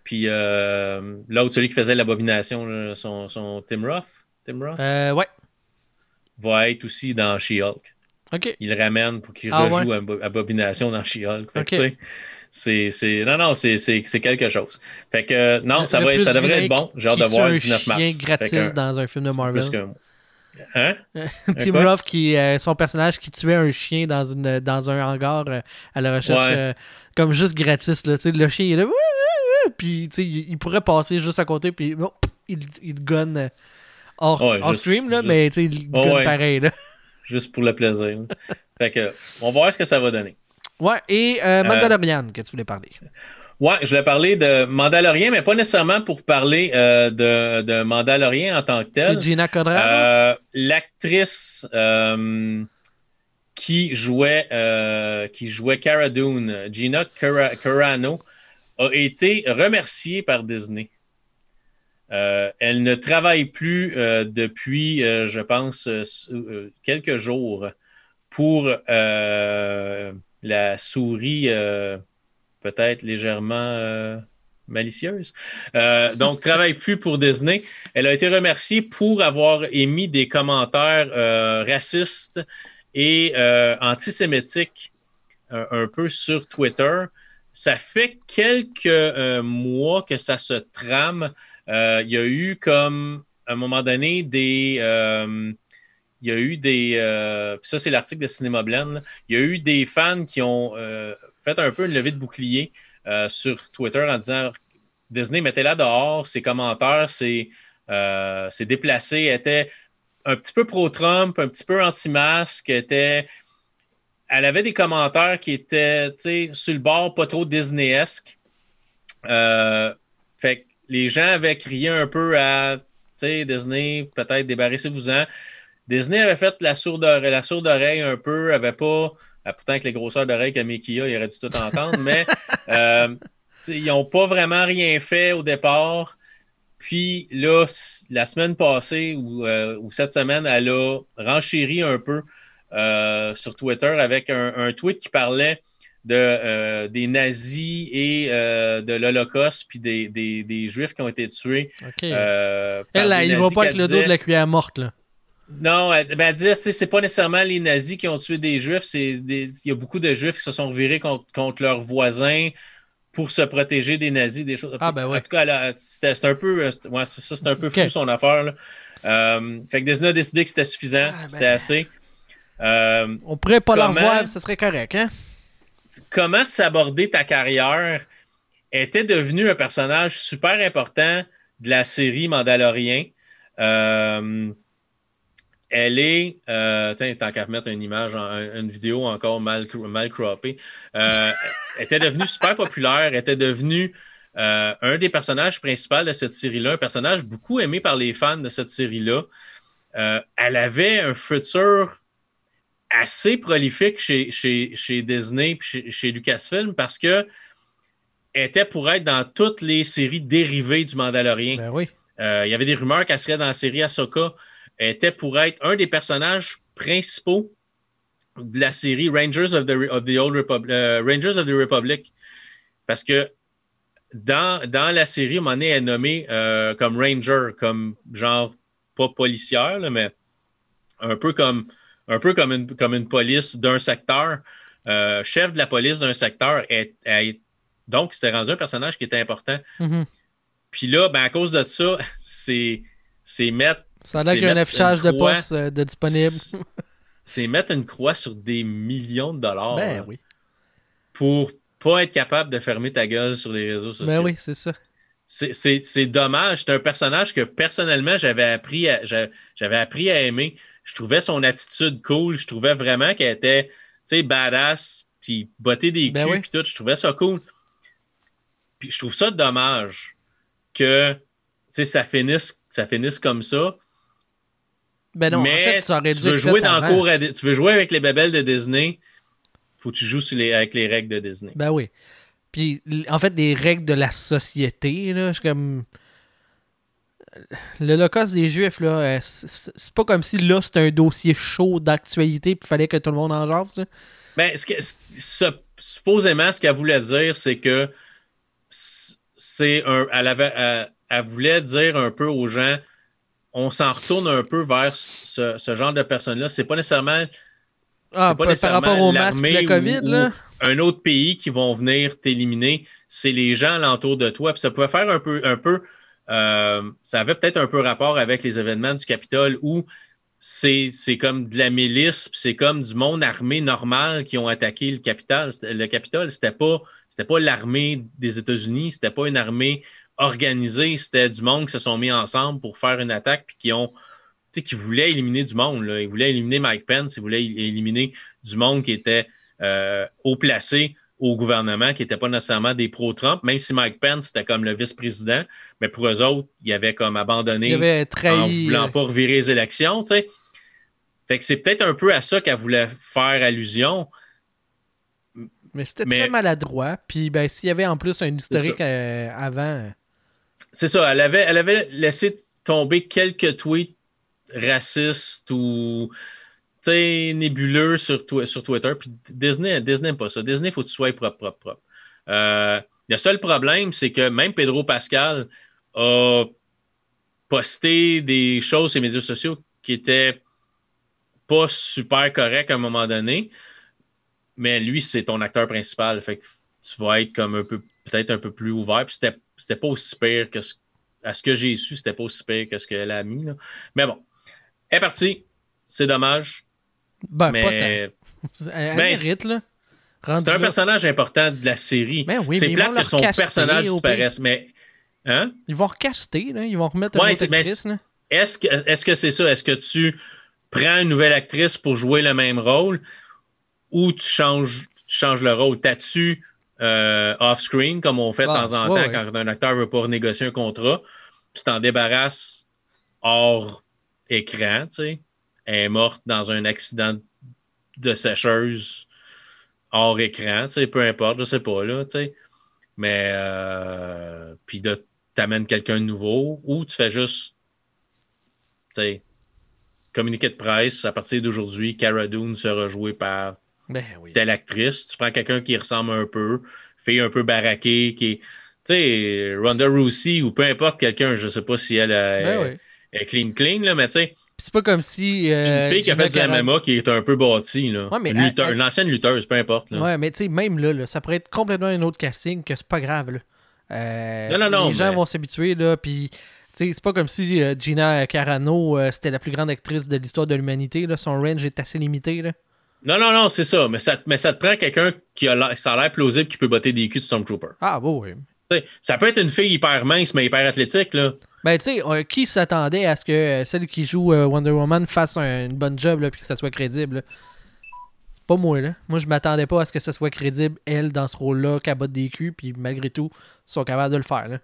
Puis euh, l'autre, celui qui faisait l'abomination, son, son Tim Roth, Tim Roth? Euh, ouais. va être aussi dans She-Hulk. OK. Il ramène pour qu'il Ah rejoue Abo- Abomination dans She-Hulk. C'est, c'est, non, non, c'est, c'est, c'est quelque chose. Fait que, non, Le- ça, le va être, ça devrait être bon. J'ai hâte de voir le 19 mars. gratis que, dans un film de Marvel. plus Hein? Tim quoi? Roth, qui, euh, son personnage qui tuait un chien dans, une, dans un hangar euh, à la recherche, Ouais. euh, comme juste gratis. Là, le chien il est là, puis il, il pourrait passer juste à côté, puis non, il, il gonne euh, hors, Ouais, hors juste- stream, là, juste- mais il gonne ouais. pareil. Là. Juste pour le plaisir. fait que, on va voir ce que ça va donner. Ouais, et euh, Mandalorian que tu voulais parler. Ouais, je voulais parler de Mandalorian, mais pas nécessairement pour parler euh, de, de Mandalorian en tant que tel. C'est Gina Codrado. Euh, L'actrice euh, qui jouait euh, qui jouait Cara Dune, Gina Cara- Carano, a été remerciée par Disney. Elle ne travaille plus depuis, je pense, quelques jours pour la souris peut-être légèrement euh, malicieuse. Euh, donc, travaille plus pour Disney. Elle a été remerciée pour avoir émis des commentaires euh, racistes et antisémitiques un, peu sur Twitter. Ça fait quelques mois que ça se trame. Il y a eu comme, à un moment donné, des... il y a eu des... euh, ça, c'est l'article de Cinéma Blend. là. Il y a eu des fans qui ont euh, fait un peu une levée de bouclier euh, sur Twitter en disant Disney, mettez-la dehors, ses commentaires, c'est euh, c'est déplacé, était un petit peu pro-Trump, un petit peu anti-masque, était. Elle avait des commentaires qui étaient sur le bord, pas trop Disney-esque. Euh, fait que les gens avaient crié un peu à Disney, peut-être débarrassez-vous-en. Disney avait fait la sourde oreille, la sourde oreille un peu, avait pas. Ah, pourtant, avec les grosseurs d'oreilles que Mickey a, il aurait dû tout entendre, mais euh, ils n'ont pas vraiment rien fait au départ. Puis là, la semaine passée ou, euh, ou cette semaine, elle a renchéri un peu euh, sur Twitter avec un, un tweet qui parlait de, des nazis et de l'Holocauste, puis des, des- des Juifs qui ont été tués. Elle, là, il va nazis pas avec le dos de la cuillère morte. Là. Non, elle, ben, elle disait c'est pas nécessairement les nazis qui ont tué des juifs, il y a beaucoup de juifs qui se sont virés contre, contre leurs voisins pour se protéger des nazis, des choses. Ah, ben ouais. En tout cas, c'était un peu, ouais, c'est ça, c'était un peu fou son affaire. Là. Euh, fait que Disney a décidé que c'était suffisant, ah, c'était ben. assez. Euh, On pourrait pas comment, voir, ce serait correct, hein? Comment s'aborder ta carrière était devenu un personnage super important de la série Mandalorian. Euh, elle est, euh, tant qu'à remettre une image, une vidéo encore mal, mal croppée, euh, était devenue super populaire, était devenue euh, un des personnages principaux de cette série-là, un personnage beaucoup aimé par les fans de cette série-là. Elle avait un futur assez prolifique chez, chez, Disney et chez, chez, Lucasfilm parce que était pour être dans toutes les séries dérivées du Mandalorian. Ben oui. Il y avait des rumeurs qu'elle serait dans la série Ahsoka était pour être un des personnages principaux de la série Rangers of the, Old euh, Rangers of the Republic. Parce que dans, dans la série, m'en est nommé euh, comme Ranger, comme genre, pas policière, mais un peu comme, un peu comme, une, comme une police d'un secteur. Euh, chef de la police d'un secteur. Est, donc, c'était rendu un personnage qui était important. Mm-hmm. Puis là, ben, à cause de ça, c'est mettre ça a l'air qu'il y a un affichage de poste euh, de disponible. c'est mettre une croix sur des millions de dollars. Ben oui. Pour pas être capable de fermer ta gueule sur les réseaux sociaux. Ben oui, c'est ça. C'est dommage. C'est un personnage que personnellement, j'avais appris, j'avais appris à aimer. Je trouvais son attitude cool. Je trouvais vraiment qu'elle était badass, puis botter des ben culs, puis tout. Je trouvais ça cool. Puis je trouve ça dommage que ça finisse, ça finisse comme ça. Ben non, mais tu, veux jouer dans cours tu veux jouer avec les babelles de Disney, faut que tu joues avec les règles de Disney. Ben oui. Puis en fait, les règles de la société, là, je comme. L'Holocauste des Juifs, là, euh, c'est pas comme si là c'était un dossier chaud d'actualité puis il fallait que tout le monde en jase. Ben, ce que, supposément, ce qu'elle voulait dire, c'est que c'est un. Elle avait. elle voulait dire un peu aux gens on s'en retourne un peu vers ce, genre de personnes-là. C'est pas nécessairement. Ah, pas par rapport au masque de la COVID, là? un autre pays qui vont venir t'éliminer, c'est les gens alentour de toi. Puis ça pouvait faire un peu, un peu euh, ça avait peut-être un peu rapport avec les événements du Capitole où c'est, comme de la milice, puis c'est comme du monde armé normal qui ont attaqué le Capitole. Le Capitole, c'était pas, c'était pas l'armée des États-Unis, c'était pas une armée organisé. C'était du monde qui se sont mis ensemble pour faire une attaque puis qui ont qui voulaient éliminer du monde. Là. Ils voulaient éliminer Mike Pence, ils voulaient éliminer du monde qui était euh, haut placé au gouvernement, qui n'était pas nécessairement des pro-Trump, même si Mike Pence était comme le vice-président, mais pour eux autres, il avait comme abandonné avait trahi... en voulant euh, pas revirer les élections. Fait que c'est peut-être un peu à ça qu'elle voulait faire allusion. Mais c'était très maladroit. Puis ben, s'il y avait en plus un historique euh, avant. C'est ça, elle avait, laissé tomber quelques tweets racistes ou nébuleux sur, Twitter. Puis Disney, Disney pas ça. Disney, il faut que tu sois propre, propre, propre. Euh, le seul problème, c'est que même Pedro Pascal a posté des choses sur les médias sociaux qui étaient pas super corrects à un moment donné. Mais lui, c'est ton acteur principal. Fait que tu vas être comme un peu, peut-être un peu plus ouvert. C'était pas aussi pire que ce, à ce que j'ai su, c'était pas aussi pire que ce qu'elle a mis. Là. Mais bon, elle est partie. C'est dommage. Ben, mais... pas Elle, ben, mérite, là. C'est un personnage important de la série. Ben oui, c'est plate que son personnage disparaisse, mais. Hein? Ils vont recaster, là. ils vont remettre une autre actrice. Est-ce que c'est -ce c'est ça? Est-ce que tu prends une nouvelle actrice pour jouer le même rôle ou tu changes, tu changes le rôle? T'as-tu euh, off-screen, comme on fait de ah, temps en temps quand un acteur veut pas négocier un contrat. Tu t'en débarrasses hors écran, tu sais. Elle est morte dans un accident de sécheuse hors écran, tu sais, peu importe, je sais pas, là, tu sais. Mais, euh, puis tu amènes quelqu'un de nouveau ou tu fais juste, tu sais, communiqué de presse à partir d'aujourd'hui, Cara Dune sera jouée par ben telle actrice. Tu prends quelqu'un qui ressemble un peu, fait un peu baraqué, qui est. Tu sais, Ronda Rousey ou peu importe quelqu'un, je sais pas si elle ben est clean clean, là, mais tu sais, c'est pas comme si. euh, Une fille qui a fait du MMA qui est un peu bâtie, là. Ouais, mais Une, lutteur- elle- une ancienne lutteuse, peu importe. Là. Ouais, mais tu sais, même là, là, ça pourrait être complètement un autre casting que c'est pas grave. Là. Euh, Non, non, non, Les gens mais- vont s'habituer, là, puis. C'est pas comme si euh, Gina Carano, euh, c'était la plus grande actrice de l'histoire de l'humanité. là. Son range est assez limité. Là. Non, non, non, c'est ça. Mais ça, mais ça te prend quelqu'un qui a l'air, ça a l'air plausible qui peut botter des culs de Stormtrooper. Ah, bon, oui. Ça peut être une fille hyper mince, mais hyper athlétique, là. Ben, tu sais, euh, qui s'attendait à ce que euh, celle qui joue euh, Wonder Woman fasse un- une bonne job, là, puis que ça soit crédible? C'est pas moi, là. Moi, je m'attendais pas à ce que ce soit crédible, elle, dans ce rôle-là, qu'elle botte des culs, puis malgré tout, ils sont capables de le faire, là.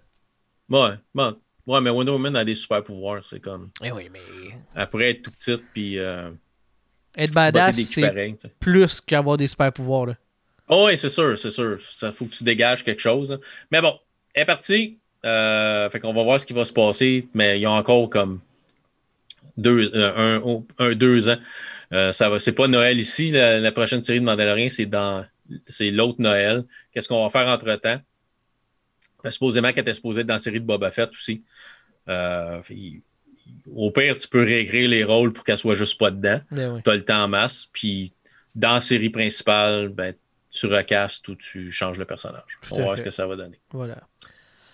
Ouais, bon. Ouais, mais Wonder Woman a des super pouvoirs. C'est comme. Eh oui, mais. Pourrait être tout petite, puis. Être badass, c'est plus qu'avoir des super pouvoirs, là. Oh, oui, c'est sûr, c'est sûr. Ça faut que tu dégages quelque chose. là. Mais bon, elle est partie. Euh, fait qu'on va voir ce qui va se passer. Mais il y a encore comme deux, euh, un, un- deux ans. Euh, ça va, c'est pas Noël ici. La, la prochaine série de Mandalorian, c'est dans c'est l'autre Noël. Qu'est-ce qu'on va faire entre-temps? Euh, Supposément qu'elle était supposée être dans la série de Boba Fett aussi. Euh, fait, au pire, tu peux réécrire les rôles pour qu'elle soit juste pas dedans Ben oui. tu as le temps en masse. Puis dans la série principale, ben, tu recastes ou tu changes le personnage. On va voir ce que ça va donner. Voilà.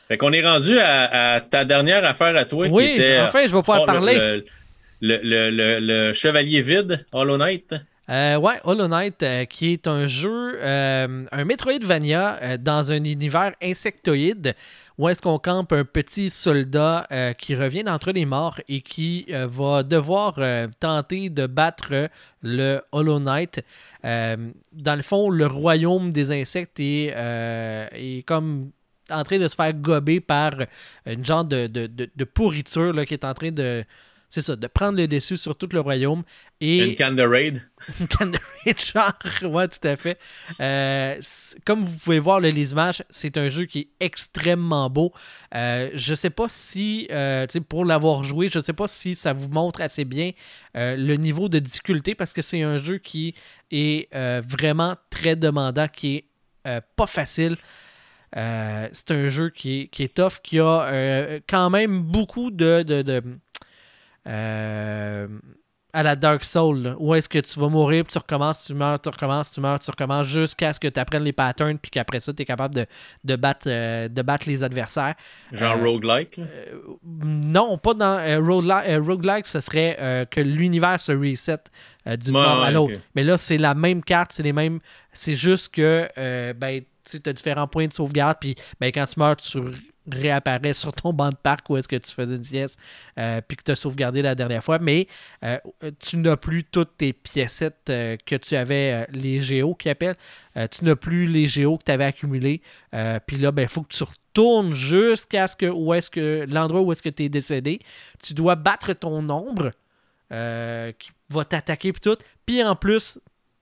Fait qu'on est rendu à, à ta dernière affaire à toi Oui, qui était. enfin, je vais pouvoir oh, le- parler. Le, le, le- le- le chevalier vide, Hollow Knight. Euh, ouais, Hollow Knight, euh, qui est un jeu, euh, un Metroidvania euh, dans un univers insectoïde, où est-ce qu'on campe un petit soldat qui revient d'entre les morts et qui va devoir tenter de battre le Hollow Knight. Dans le fond, le royaume des insectes est, est comme en train de se faire gober par une genre de, de, de- de pourriture là, qui est en train de... C'est ça, de prendre le dessus sur tout le royaume. Et Une canne de raid. une canne de raid, genre. Ouais, tout à fait. Euh, comme vous pouvez voir, le les images, c'est un jeu qui est extrêmement beau. Euh, je sais pas si, euh, pour l'avoir joué, je sais pas si ça vous montre assez bien euh, le niveau de difficulté parce que c'est un jeu qui est vraiment très demandant, qui est pas facile. C'est un jeu qui est, qui est tough, qui a quand même beaucoup de. de, de- euh, à la Dark Soul, là, où est-ce que tu vas mourir, puis tu recommences, tu meurs, tu recommences, tu meurs, tu recommences, jusqu'à ce que tu apprennes les patterns, puis qu'après ça, tu es capable de, de, battre, euh, de battre les adversaires. Genre Euh, roguelike. Non, pas dans roguelike, roguelike, ce serait que l'univers se reset d'une Ouais, mort à l'autre. Mais là, c'est la même carte, c'est les mêmes. C'est juste que ben, tu as différents points de sauvegarde, puis ben, quand tu meurs, tu réapparais sur ton banc de parc où est-ce que tu faisais une sieste, euh, puis que tu as sauvegardé la dernière fois, mais euh, tu n'as plus toutes tes piécettes euh, que tu avais, les géos qui appellent, tu n'as plus les géos que tu avais accumulés, puis là, il ben, faut que tu retournes jusqu'à ce que, où est-ce que l'endroit où est-ce que tu es décédé, tu dois battre ton ombre qui va t'attaquer puis tout, puis en plus,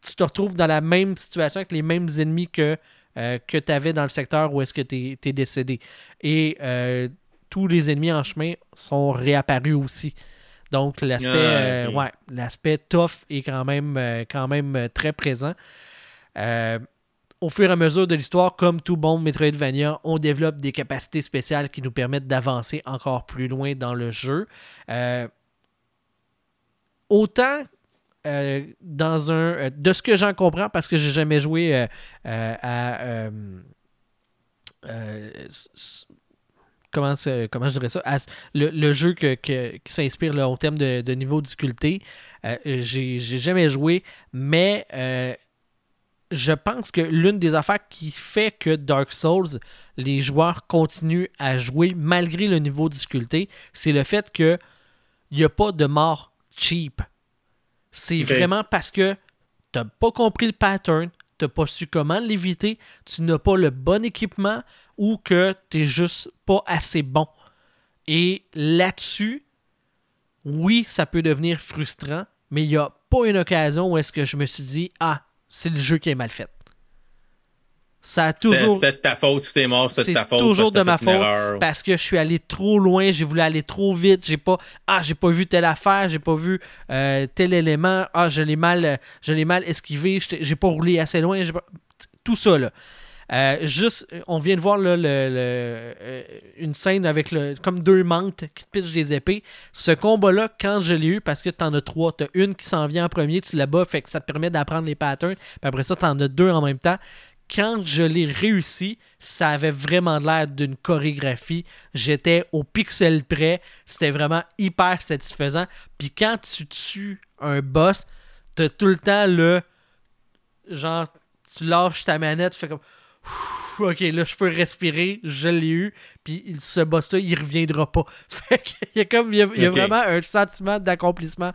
tu te retrouves dans la même situation avec les mêmes ennemis que, euh, que tu avais dans le secteur où est-ce que tu es, décédé. Et euh, tous les ennemis en chemin sont réapparus aussi. Donc l'aspect Ah, euh, ouais, l'aspect tough est quand même, quand même très présent. Au fur et à mesure de l'histoire, comme tout bon Metroidvania, on développe des capacités spéciales qui nous permettent d'avancer encore plus loin dans le jeu. Autant euh, dans un. euh, de ce que j'en comprends, parce que j'ai jamais joué euh, à. comment, comment je dirais ça le, le jeu que- que- qui s'inspire au terme de, de niveau de difficulté. j'ai jamais joué, mais je pense que l'une des affaires qui fait que Dark Souls, les joueurs continuent à jouer malgré le niveau de difficulté, c'est le fait que il n'y a pas de mort cheap. C'est vraiment parce que tu n'as pas compris le pattern, tu n'as pas su comment l'éviter, tu n'as pas le bon équipement ou que tu n'es juste pas assez bon. Et là-dessus, oui, ça peut devenir frustrant, mais il n'y a pas une occasion où est-ce que je me suis dit Ah, c'est le jeu qui est mal fait. Ça a toujours. c'était de ta faute si t'es mort, c'était C'est de ta faute. toujours de t'as ma faute erreur. parce que je suis allé trop loin, j'ai voulu aller trop vite, j'ai pas ah j'ai pas vu telle affaire, j'ai pas vu euh, tel élément, ah je l'ai mal euh, je l'ai mal esquivé, j'ai pas roulé assez loin, pas- tout ça là. Euh, juste, on vient de voir là, le, le- une scène avec le, comme deux mantes qui te pitchent des épées. Ce combat-là, quand je l'ai eu, parce que tu en as trois, tu as une qui s'en vient en premier, tu la bats, fait que ça te permet d'apprendre les patterns, puis après ça, tu en as deux en même temps. Quand je l'ai réussi, ça avait vraiment l'air d'une chorégraphie. J'étais au pixel près. C'était vraiment hyper satisfaisant. Puis quand tu tues un boss, t'as tout le temps le. Genre, tu lâches ta manette, tu fais comme. Ok, là, je peux respirer, je l'ai eu, puis il- ce boss-là, il reviendra pas. Fait qu'il y a comme, il y a, il y a Ok. vraiment un sentiment d'accomplissement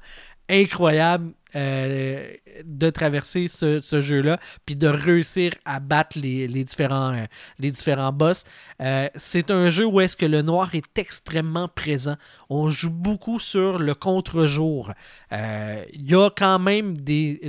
incroyable euh, de traverser ce, jeu-là, puis de réussir à battre les, les différents, euh, boss. Euh, c'est un jeu où est-ce que le noir est extrêmement présent. On joue beaucoup sur le contre-jour. Il y a quand même des,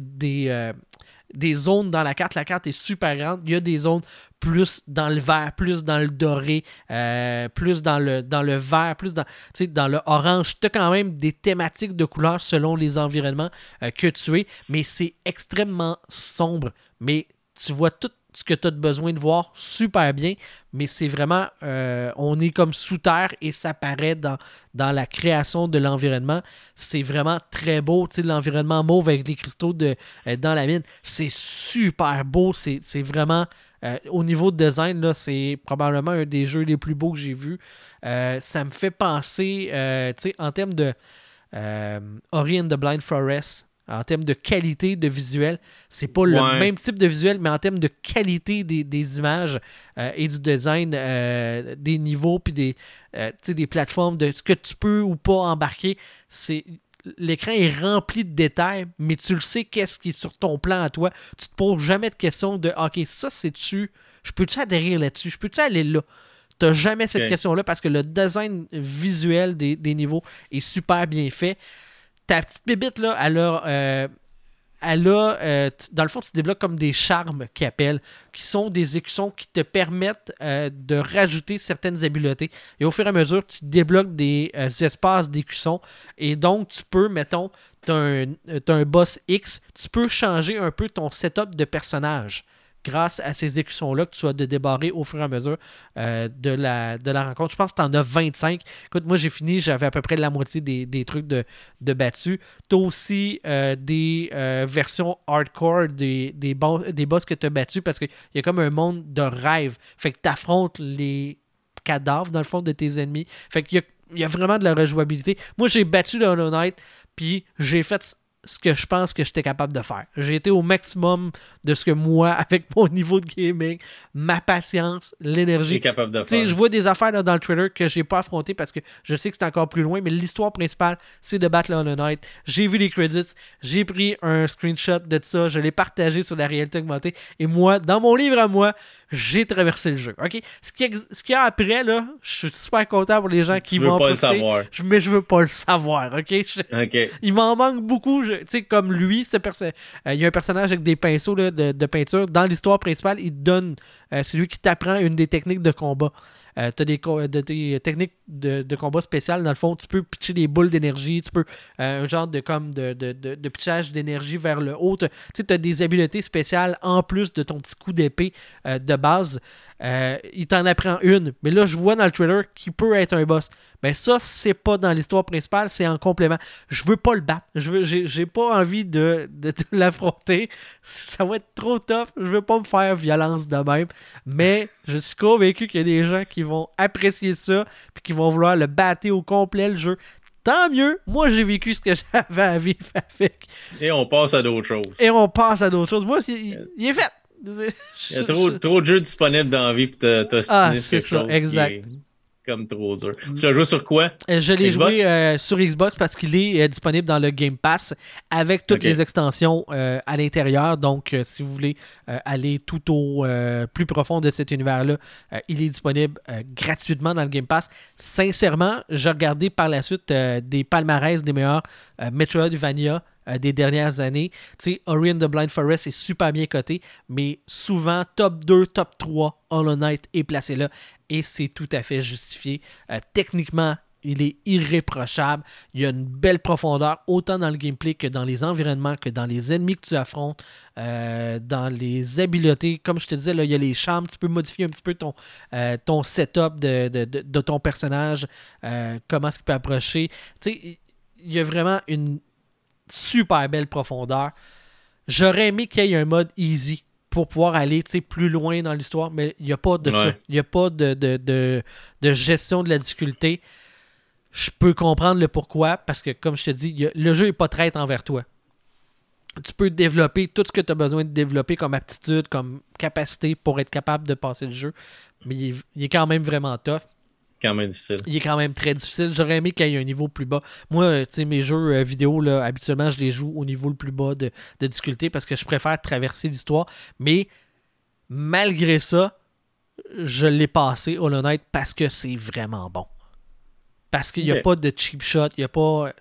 des zones dans la carte. La carte est super grande. Il y a des zones plus dans le vert, plus dans le doré, euh, plus dans le, vert, plus dans, dans le orange. Tu as quand même des thématiques de couleurs selon les environnements euh, que tu es, mais c'est extrêmement sombre. Mais tu vois tout ce que tu as besoin de voir super bien, mais c'est vraiment, euh, on est comme sous terre et ça paraît dans, dans la création de l'environnement. C'est vraiment très beau, tu sais, l'environnement mauve avec les cristaux de, euh, dans la mine. C'est super beau, c'est vraiment, euh, au niveau de design, là, c'est probablement un des jeux les plus beaux que j'ai. Euh, ça me fait penser, tu sais, en termes de euh, Ori the Blind Forest, en termes de qualité de visuel, c'est pas le même type de visuel, mais en termes de qualité des, des images euh, et du design euh, des niveaux puis des, euh, des plateformes, de ce que tu peux ou pas embarquer, c'est l'écran est rempli de détails, mais tu le sais qu'est-ce qui est sur ton plan à toi. Tu te poses jamais de questions de OK, ça c'est-tu, je peux-tu adhérer là-dessus, je peux-tu aller là. T'as jamais cette question-là parce que le design visuel des, des niveaux est super bien fait. Ta petite bébite, là, elle a. euh, elle a, euh, dans le fond, tu débloques comme des charmes qui appellent, qui sont des écussons qui te permettent euh, de rajouter certaines habiletés. Et au fur et à mesure, tu débloques des espaces d'écussons. Et donc, tu peux, mettons, tu as, un boss X, tu peux changer un peu ton setup de personnage grâce à ces écussons-là que tu as de débarrer au fur et à mesure euh, de, la, rencontre. Je pense que tu en as 25. Écoute, moi j'ai fini, j'avais à peu près la moitié des, trucs de, de battus. Tu as aussi euh, des euh, versions hardcore des, des, des boss que tu as battus parce qu'il y a comme un monde de rêve. Fait que tu affrontes les cadavres dans le fond de tes ennemis. Fait qu'il y a vraiment de la rejouabilité. Moi j'ai battu le Hollow Knight, puis j'ai fait ce que je pense que j'étais capable de faire. J'ai été au maximum de ce que moi, avec mon niveau de gaming, ma patience, l'énergie, capable de faire. je vois des affaires là, dans le trailer que j'ai pas affrontées parce que je sais que c'est encore plus loin, mais l'histoire principale, c'est de battre Hollow Knight. J'ai vu les credits, j'ai pris un screenshot de ça, je l'ai partagé sur la réalité augmentée, et moi, dans mon livre à moi, j'ai traversé le jeu. Ok, Ce qu'il y, a- y après, là, je suis super content pour les gens qui vont pas le savoir. je- mais je veux pas le savoir. Ok, Je- il m'en manque beaucoup. Tu sais, comme lui, ce euh, il y a un personnage avec des pinceaux là, de, de peinture. Dans l'histoire principale, il te donne. euh, c'est lui qui t'apprend une des techniques de combat. Tu as des, techniques de, combat spéciales. Dans le fond, tu peux pitcher des boules d'énergie. Tu peux. euh, un genre de, comme de, de pitchage d'énergie vers le haut. Tu as des habiletés spéciales en plus de ton petit coup d'épée euh, de base. Euh, il t'en apprend une. Mais là, je vois dans le trailer qu'il peut être un boss. Ben ça, c'est pas dans l'histoire principale, c'est en complément. Je veux pas le battre. Je veux, j'ai, j'ai pas envie de, de, de l'affronter. Ça va être trop tough. Je veux pas me faire violence de même. Mais je suis convaincu qu'il y a des gens qui vont apprécier ça puis qui vont vouloir le battre au complet le jeu. Tant mieux. Moi, j'ai vécu ce que j'avais à vivre avec. Et on passe à d'autres choses. Et on passe à d'autres choses. Moi, il, il est fait. Il y a trop, trop de jeux disponibles dans la vie pour t'ostiner Ah, sur c'est quelque ça, chose exact. qui est comme trop dur. Tu l'as joué sur quoi? Euh, Je l'ai joué euh, sur Xbox parce qu'il est euh, disponible dans le Game Pass avec toutes les extensions euh, à l'intérieur. Donc, si vous voulez aller tout au plus profond de cet univers-là, il est disponible gratuitement dans le Game Pass. Sincèrement, j'ai regardé par la suite des palmarès des meilleurs Metroidvania euh, des dernières années. Tu sais, Ori the Blind Forest est super bien coté, mais souvent top 2, top 3, Hollow Knight est placé là et c'est tout à fait justifié. Euh, techniquement, Il est irréprochable. Il y a une belle profondeur, autant dans le gameplay que dans les environnements, que dans les ennemis que tu affrontes, euh, dans les habiletés. Comme je te disais, là, il y a les chambres. Tu peux modifier un petit peu ton, ton setup de, de, ton personnage, comment est-ce qu'il peut approcher. Tu sais, il y a vraiment une super belle profondeur. J'aurais aimé qu'il y ait un mode easy pour pouvoir aller plus loin dans l'histoire, mais il n'y a pas de Il n'y a pas de, de, gestion de la difficulté. Je peux comprendre le pourquoi, parce que comme je te dis, le jeu n'est pas traite envers toi. Tu peux développer tout ce que tu as besoin de développer comme aptitude, comme capacité pour être capable de passer le jeu. Mais il est quand même vraiment tough quand même difficile. Il est quand même très difficile. J'aurais aimé qu'il y ait un niveau plus bas. Moi, euh, tu sais, mes jeux euh, vidéo, là, habituellement, je les joue au niveau le plus bas de, difficulté parce que je préfère traverser l'histoire. Mais malgré ça, je l'ai passé, Hollow Knight, parce que c'est vraiment bon. Parce qu'il n'y a pas de cheap shot, il n'y a pas.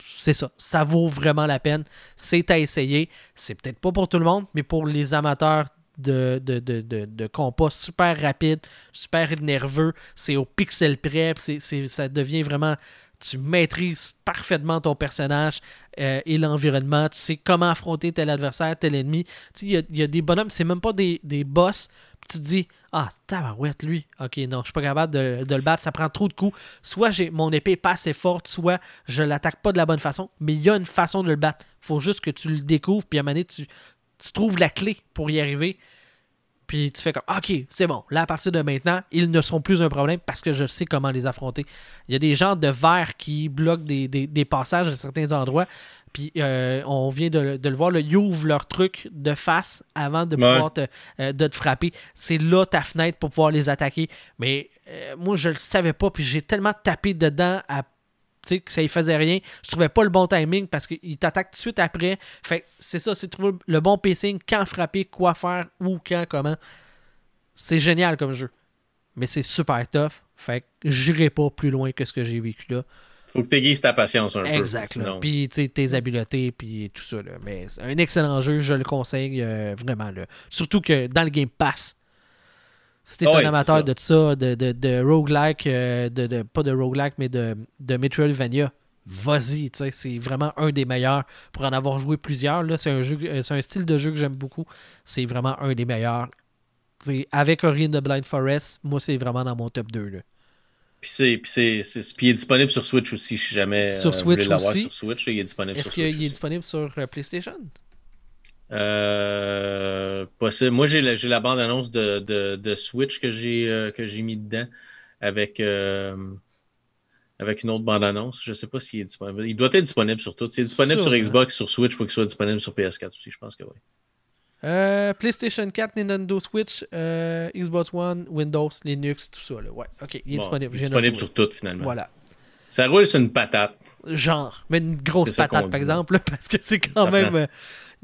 C'est ça. Ça vaut vraiment la peine. C'est à essayer. C'est peut-être pas pour tout le monde, mais pour les amateurs de, de, de, de, compas super rapide, super nerveux. C'est au pixel près. C'est, ça devient vraiment. Tu maîtrises parfaitement ton personnage euh, et l'environnement. Tu sais comment affronter tel adversaire, tel ennemi. Il y a, y a, des bonhommes, c'est même pas des, des boss. tu te dis, ah, tabarouette, lui. Ok, non, je suis pas capable de, de, le battre. Ça prend trop de coups. Soit j'ai mon épée pas assez forte, soit je l'attaque pas de la bonne façon. Mais il y a une façon de le battre. faut juste que tu le découvres. Puis à un moment donné, tu, tu trouves la clé pour y arriver. Puis tu fais comme, OK, c'est bon. Là, à partir de maintenant, ils ne sont plus un problème parce que je sais comment les affronter. Il y a des gens de verre qui bloquent des, passages à certains endroits. Puis euh, on vient de, le voir, ils ouvrent leur truc de face avant de pouvoir te, euh, de te frapper. C'est là ta fenêtre pour pouvoir les attaquer. Mais euh, moi, je le savais pas. Puis j'ai tellement tapé dedans à que ça ne faisait rien. Je trouvais pas le bon timing parce qu'il t'attaque tout de suite après. Fait c'est ça, c'est trouver le bon pacing, quand frapper, quoi faire, où, quand, comment. C'est génial comme jeu. Mais c'est super tough. Fait que j'irai pas plus loin que ce que j'ai vécu là. Faut que tu aiguises ta patience un peu. Exact. Puis tes habiletés, puis tout ça. Là. Mais c'est un excellent jeu, je le conseille euh, vraiment. Là. Surtout que dans le Game Pass, si t'es un amateur de ça, de, de, de roguelike, euh, de, pas de roguelike, mais de, de Metroidvania, vas-y, c'est vraiment un des meilleurs. Pour en avoir joué plusieurs, c'est un, jeu, euh, un style de jeu que j'aime beaucoup. C'est vraiment un des meilleurs. avec Ori the Blind Forest, moi, c'est vraiment dans mon top 2. Là. Puis, c'est, puis, il est disponible sur Switch aussi, si jamais sur Switch aussi. sur Switch. Il est disponible Est-ce qu'il est disponible sur euh, PlayStation? Euh, possible. Moi, j'ai la, la bande-annonce de, de, de, Switch que j'ai euh, que mis dedans avec, euh, avec une autre bande-annonce. Je ne sais pas s'il est disponible. Il doit être disponible sur tout. S'il est disponible sur Xbox, sur Switch, il faut qu'il soit disponible sur PS4 aussi. Je pense que oui. PlayStation 4, Nintendo Switch, Xbox One, Windows, Linux, tout ça. Là. Ouais, ok, il est disponible. Il est disponible sur tout finalement. Voilà. Ça roule sur une patate. Genre, mais une grosse patate par exemple, parce que c'est quand même.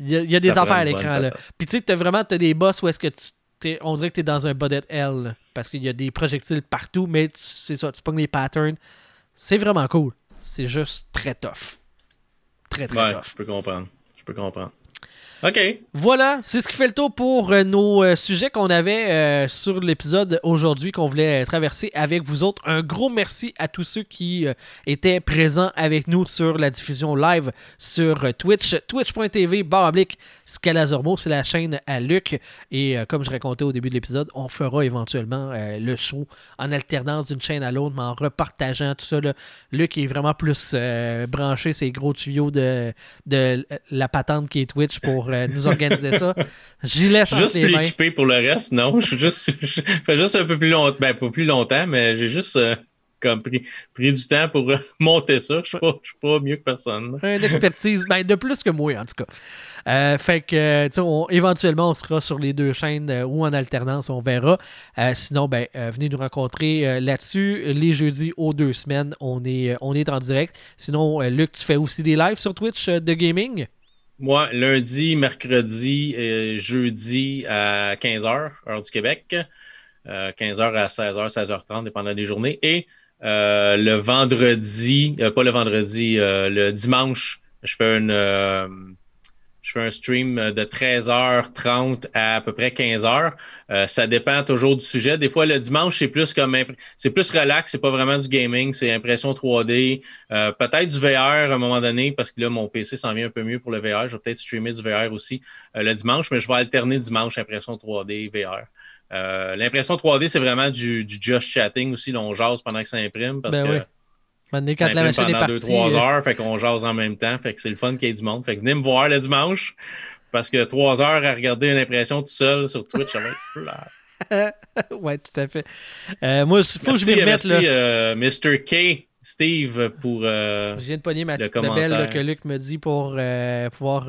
Il y a, des affaires à l'écran. là. Puis tu sais, tu vraiment as des boss où est-ce que tu. on dirait que tu es dans un budget L parce qu'il y a des projectiles partout, mais c'est ça, tu pognes les patterns. C'est vraiment cool. C'est juste très tough. Très, très tough. Je peux comprendre. Je peux comprendre. OK. Voilà, c'est ce qui fait le tour pour euh, nos euh, sujets qu'on avait euh, sur l'épisode aujourd'hui qu'on voulait traverser avec vous autres. Un gros merci à tous ceux qui étaient présents avec nous sur la diffusion live sur Twitch, twitch.tv baroblique Scalazormo, c'est la chaîne à Luc et comme je racontais au début de l'épisode, on fera éventuellement le show en alternance d'une chaîne à l'autre, mais en repartageant tout ça. Luc est vraiment plus branché ses gros tuyaux de, de la patente qui est Twitch pour euh, nous organiser ça. J'y laisse Juste plus équipé pour le reste, non? Je, juste, fais juste un peu plus longtemps. Ben, pas plus longtemps, mais j'ai juste euh, comme pris, pris, du temps pour euh, monter ça. Je ne suis pas mieux que personne. Une expertise, ben, de plus que moi, en tout cas. fait que, éventuellement, on sera sur les deux chaînes ou en alternance, on verra. sinon, ben, venez nous rencontrer là-dessus. Les jeudis aux deux semaines, on est, on est en direct. Sinon, Luc, tu fais aussi des lives sur Twitch de gaming? Moi, lundi, mercredi et jeudi à 15h, heure du Québec. 15h euh, à 16h, 16h30, dépendant des journées. Et euh, le vendredi, euh, pas le vendredi, le dimanche, je fais une, je fais un stream de 13h30 à à peu près 15h. ça dépend toujours du sujet. Des fois, le dimanche, c'est plus comme c'est plus relax, c'est pas vraiment du gaming, c'est impression 3D, peut-être du VR à un moment donné, parce que là, mon PC s'en vient un peu mieux pour le VR. Je vais peut-être streamer du VR aussi le dimanche, mais je vais alterner dimanche impression 3D, VR. Euh, l'impression 3D, c'est vraiment du, du, just chatting aussi. Là, on jase pendant que ça imprime parce ben que. Oui. Quand la machine pendant est 2-3 euh, heures, fait qu'on jase en même temps. Fait que c'est le fun qu'il y ait du monde. Fait que venez me voir le dimanche parce que 3 heures à regarder une impression tout seul sur Twitch, ça va être ouais, tout à fait. Euh, moi, il faut que je m'y remette. Merci, là. Mr. K. Steve pour. je viens de pogner ma petite belle que Luc me dit pour pouvoir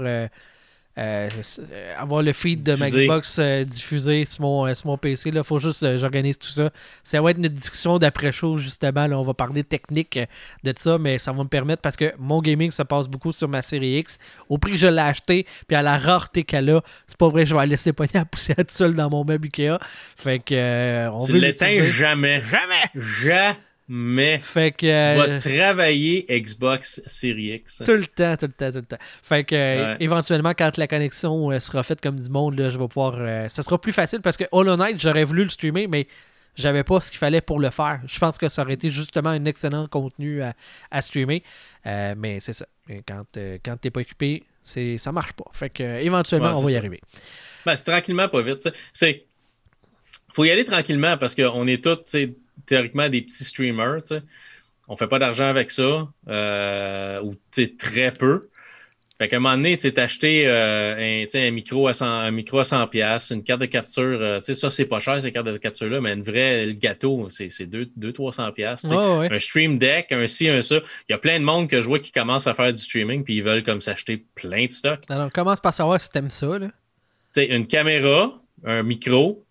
euh, euh, avoir le feed de ma Xbox euh, diffusé sur mon, mon PC. Il faut juste j'organise tout ça. Ça va être une discussion d'après-show, justement. Là, on va parler technique de ça, mais ça va me permettre parce que mon gaming se passe beaucoup sur ma série X. Au prix que je l'ai acheté, puis à la rareté qu'elle a, c'est pas vrai, je vais la laisser pogner à pousser tout seul dans mon meuble Ikea. Fait que, on tu l'éteins jamais. Jamais. Jamais mais fait que, tu vas euh, travailler Xbox Series X. Tout le temps, tout le temps, tout le temps. Fait que euh, éventuellement, quand la connexion euh, sera faite comme du monde, là, je vais pouvoir. ça sera plus facile parce que Hollow Knight, j'aurais voulu le streamer, mais j'avais pas ce qu'il fallait pour le faire. Je pense que ça aurait été justement un excellent contenu à, streamer. mais c'est ça. Quand, quand t'es pas occupé, c'est, ça marche pas. Fait que éventuellement, on va y arriver. Ben, c'est tranquillement, pas vite. C'est. Faut y aller tranquillement parce qu'on est tous théoriquement des petits streamers. On On fait pas d'argent avec ça, euh, ou très peu. Fait qu'à un moment donné, tu acheté euh, un, micro à 100, un micro à 100 une carte de capture, euh, ça, c'est pas cher, ces cartes de capture-là, mais une vraie, le gâteau, c'est 200-300 Un stream deck, un ci, un ça. Il y a plein de monde que je vois qui commencent à faire du streaming, puis ils veulent comme s'acheter plein de stock. Alors, commence par savoir si t'aimes ça, là. une caméra, un micro,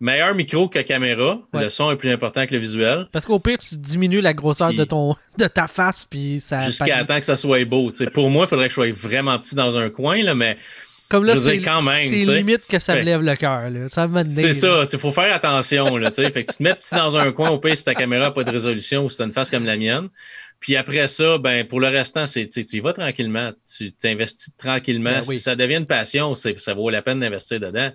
meilleur micro que caméra. Le son est plus important que le visuel. Parce qu'au pire, tu diminues la grosseur de ton de ta face, puis ça. Jusqu'à temps que ça soit beau. pour moi, il faudrait que je sois vraiment petit dans un coin, là, mais. Comme là, c'est limite que ça me lève le cœur. C'est ça, il faut faire attention. Là, fait que tu te mets petit dans un coin, au pire, si ta caméra n'a pas de résolution ou si tu as une face comme la mienne. Puis après ça, ben, pour le restant, c'est, tu y vas tranquillement. Tu t'investis tranquillement. Ben si ça devient une passion, ça vaut la peine d'investir dedans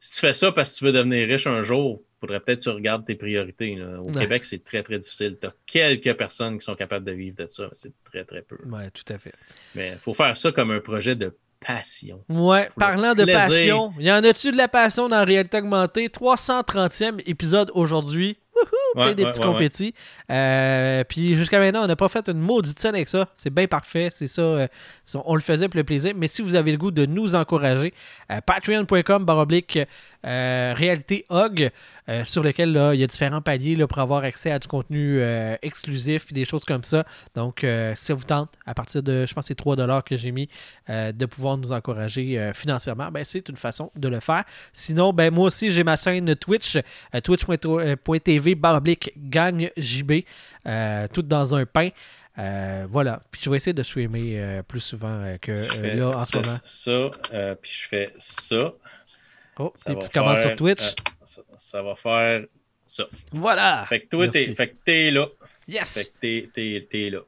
si tu fais ça parce que tu veux devenir riche un jour, il faudrait peut-être que tu regardes tes priorités. Au Québec, c'est très, très difficile. Tu as quelques personnes qui sont capables de vivre de ça, mais c'est très, très peu. Oui, tout à fait. Mais il faut faire ça comme un projet de passion. Ouais, parlant de passion, il y en a-tu de la passion dans Réalité Augmentée? 330e épisode aujourd'hui des petits confettis. Euh, puis jusqu'à maintenant, on n'a pas fait une maudite scène avec ça. C'est bien parfait. C'est ça. Euh, on le faisait pour le plaisir. Mais si vous avez le goût de nous encourager, euh, patreon.com baroblique réalité hog, sur lequel là, il y a différents paliers là, pour avoir accès à du contenu exclusif et des choses comme ça. Donc, si ça vous tente, à partir de, je pense, c'est 3 que j'ai mis, de pouvoir nous encourager financièrement, ben, c'est une façon de le faire. Sinon, ben, moi aussi, j'ai ma chaîne Twitch, twitch.tv gagne JB, euh, tout dans un pain. Euh, voilà. Puis je vais essayer de streamer euh, plus souvent que là en ce moment. Ça, puis je fais ça. Oh, des petits commentaires sur Twitch. Ça, va faire ça. Voilà. Fait que toi, t'es là. Yes. Fait que t'es là.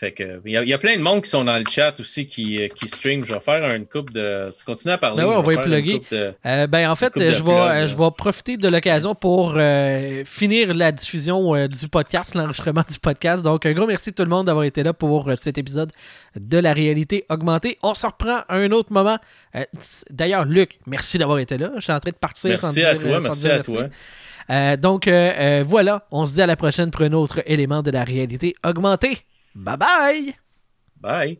Fait que, il y, a plein de monde qui sont dans le chat aussi qui, euh, qui stream. Je vais faire une coupe de. Tu continues à parler. Ben oui, on va y plugger. Euh, ben, en fait, je vais, je vais profiter de l'occasion pour euh, finir la diffusion du podcast, l'enregistrement du podcast. Donc, un gros merci à tout le monde d'avoir été là pour cet épisode de la réalité augmentée. On se reprend à un autre moment. D'ailleurs, Luc, merci d'avoir été là. Je suis en train de partir. Merci à toi. Merci à toi. donc, voilà. On se dit à la prochaine pour un autre élément de la réalité augmentée. Bye bye. Bye.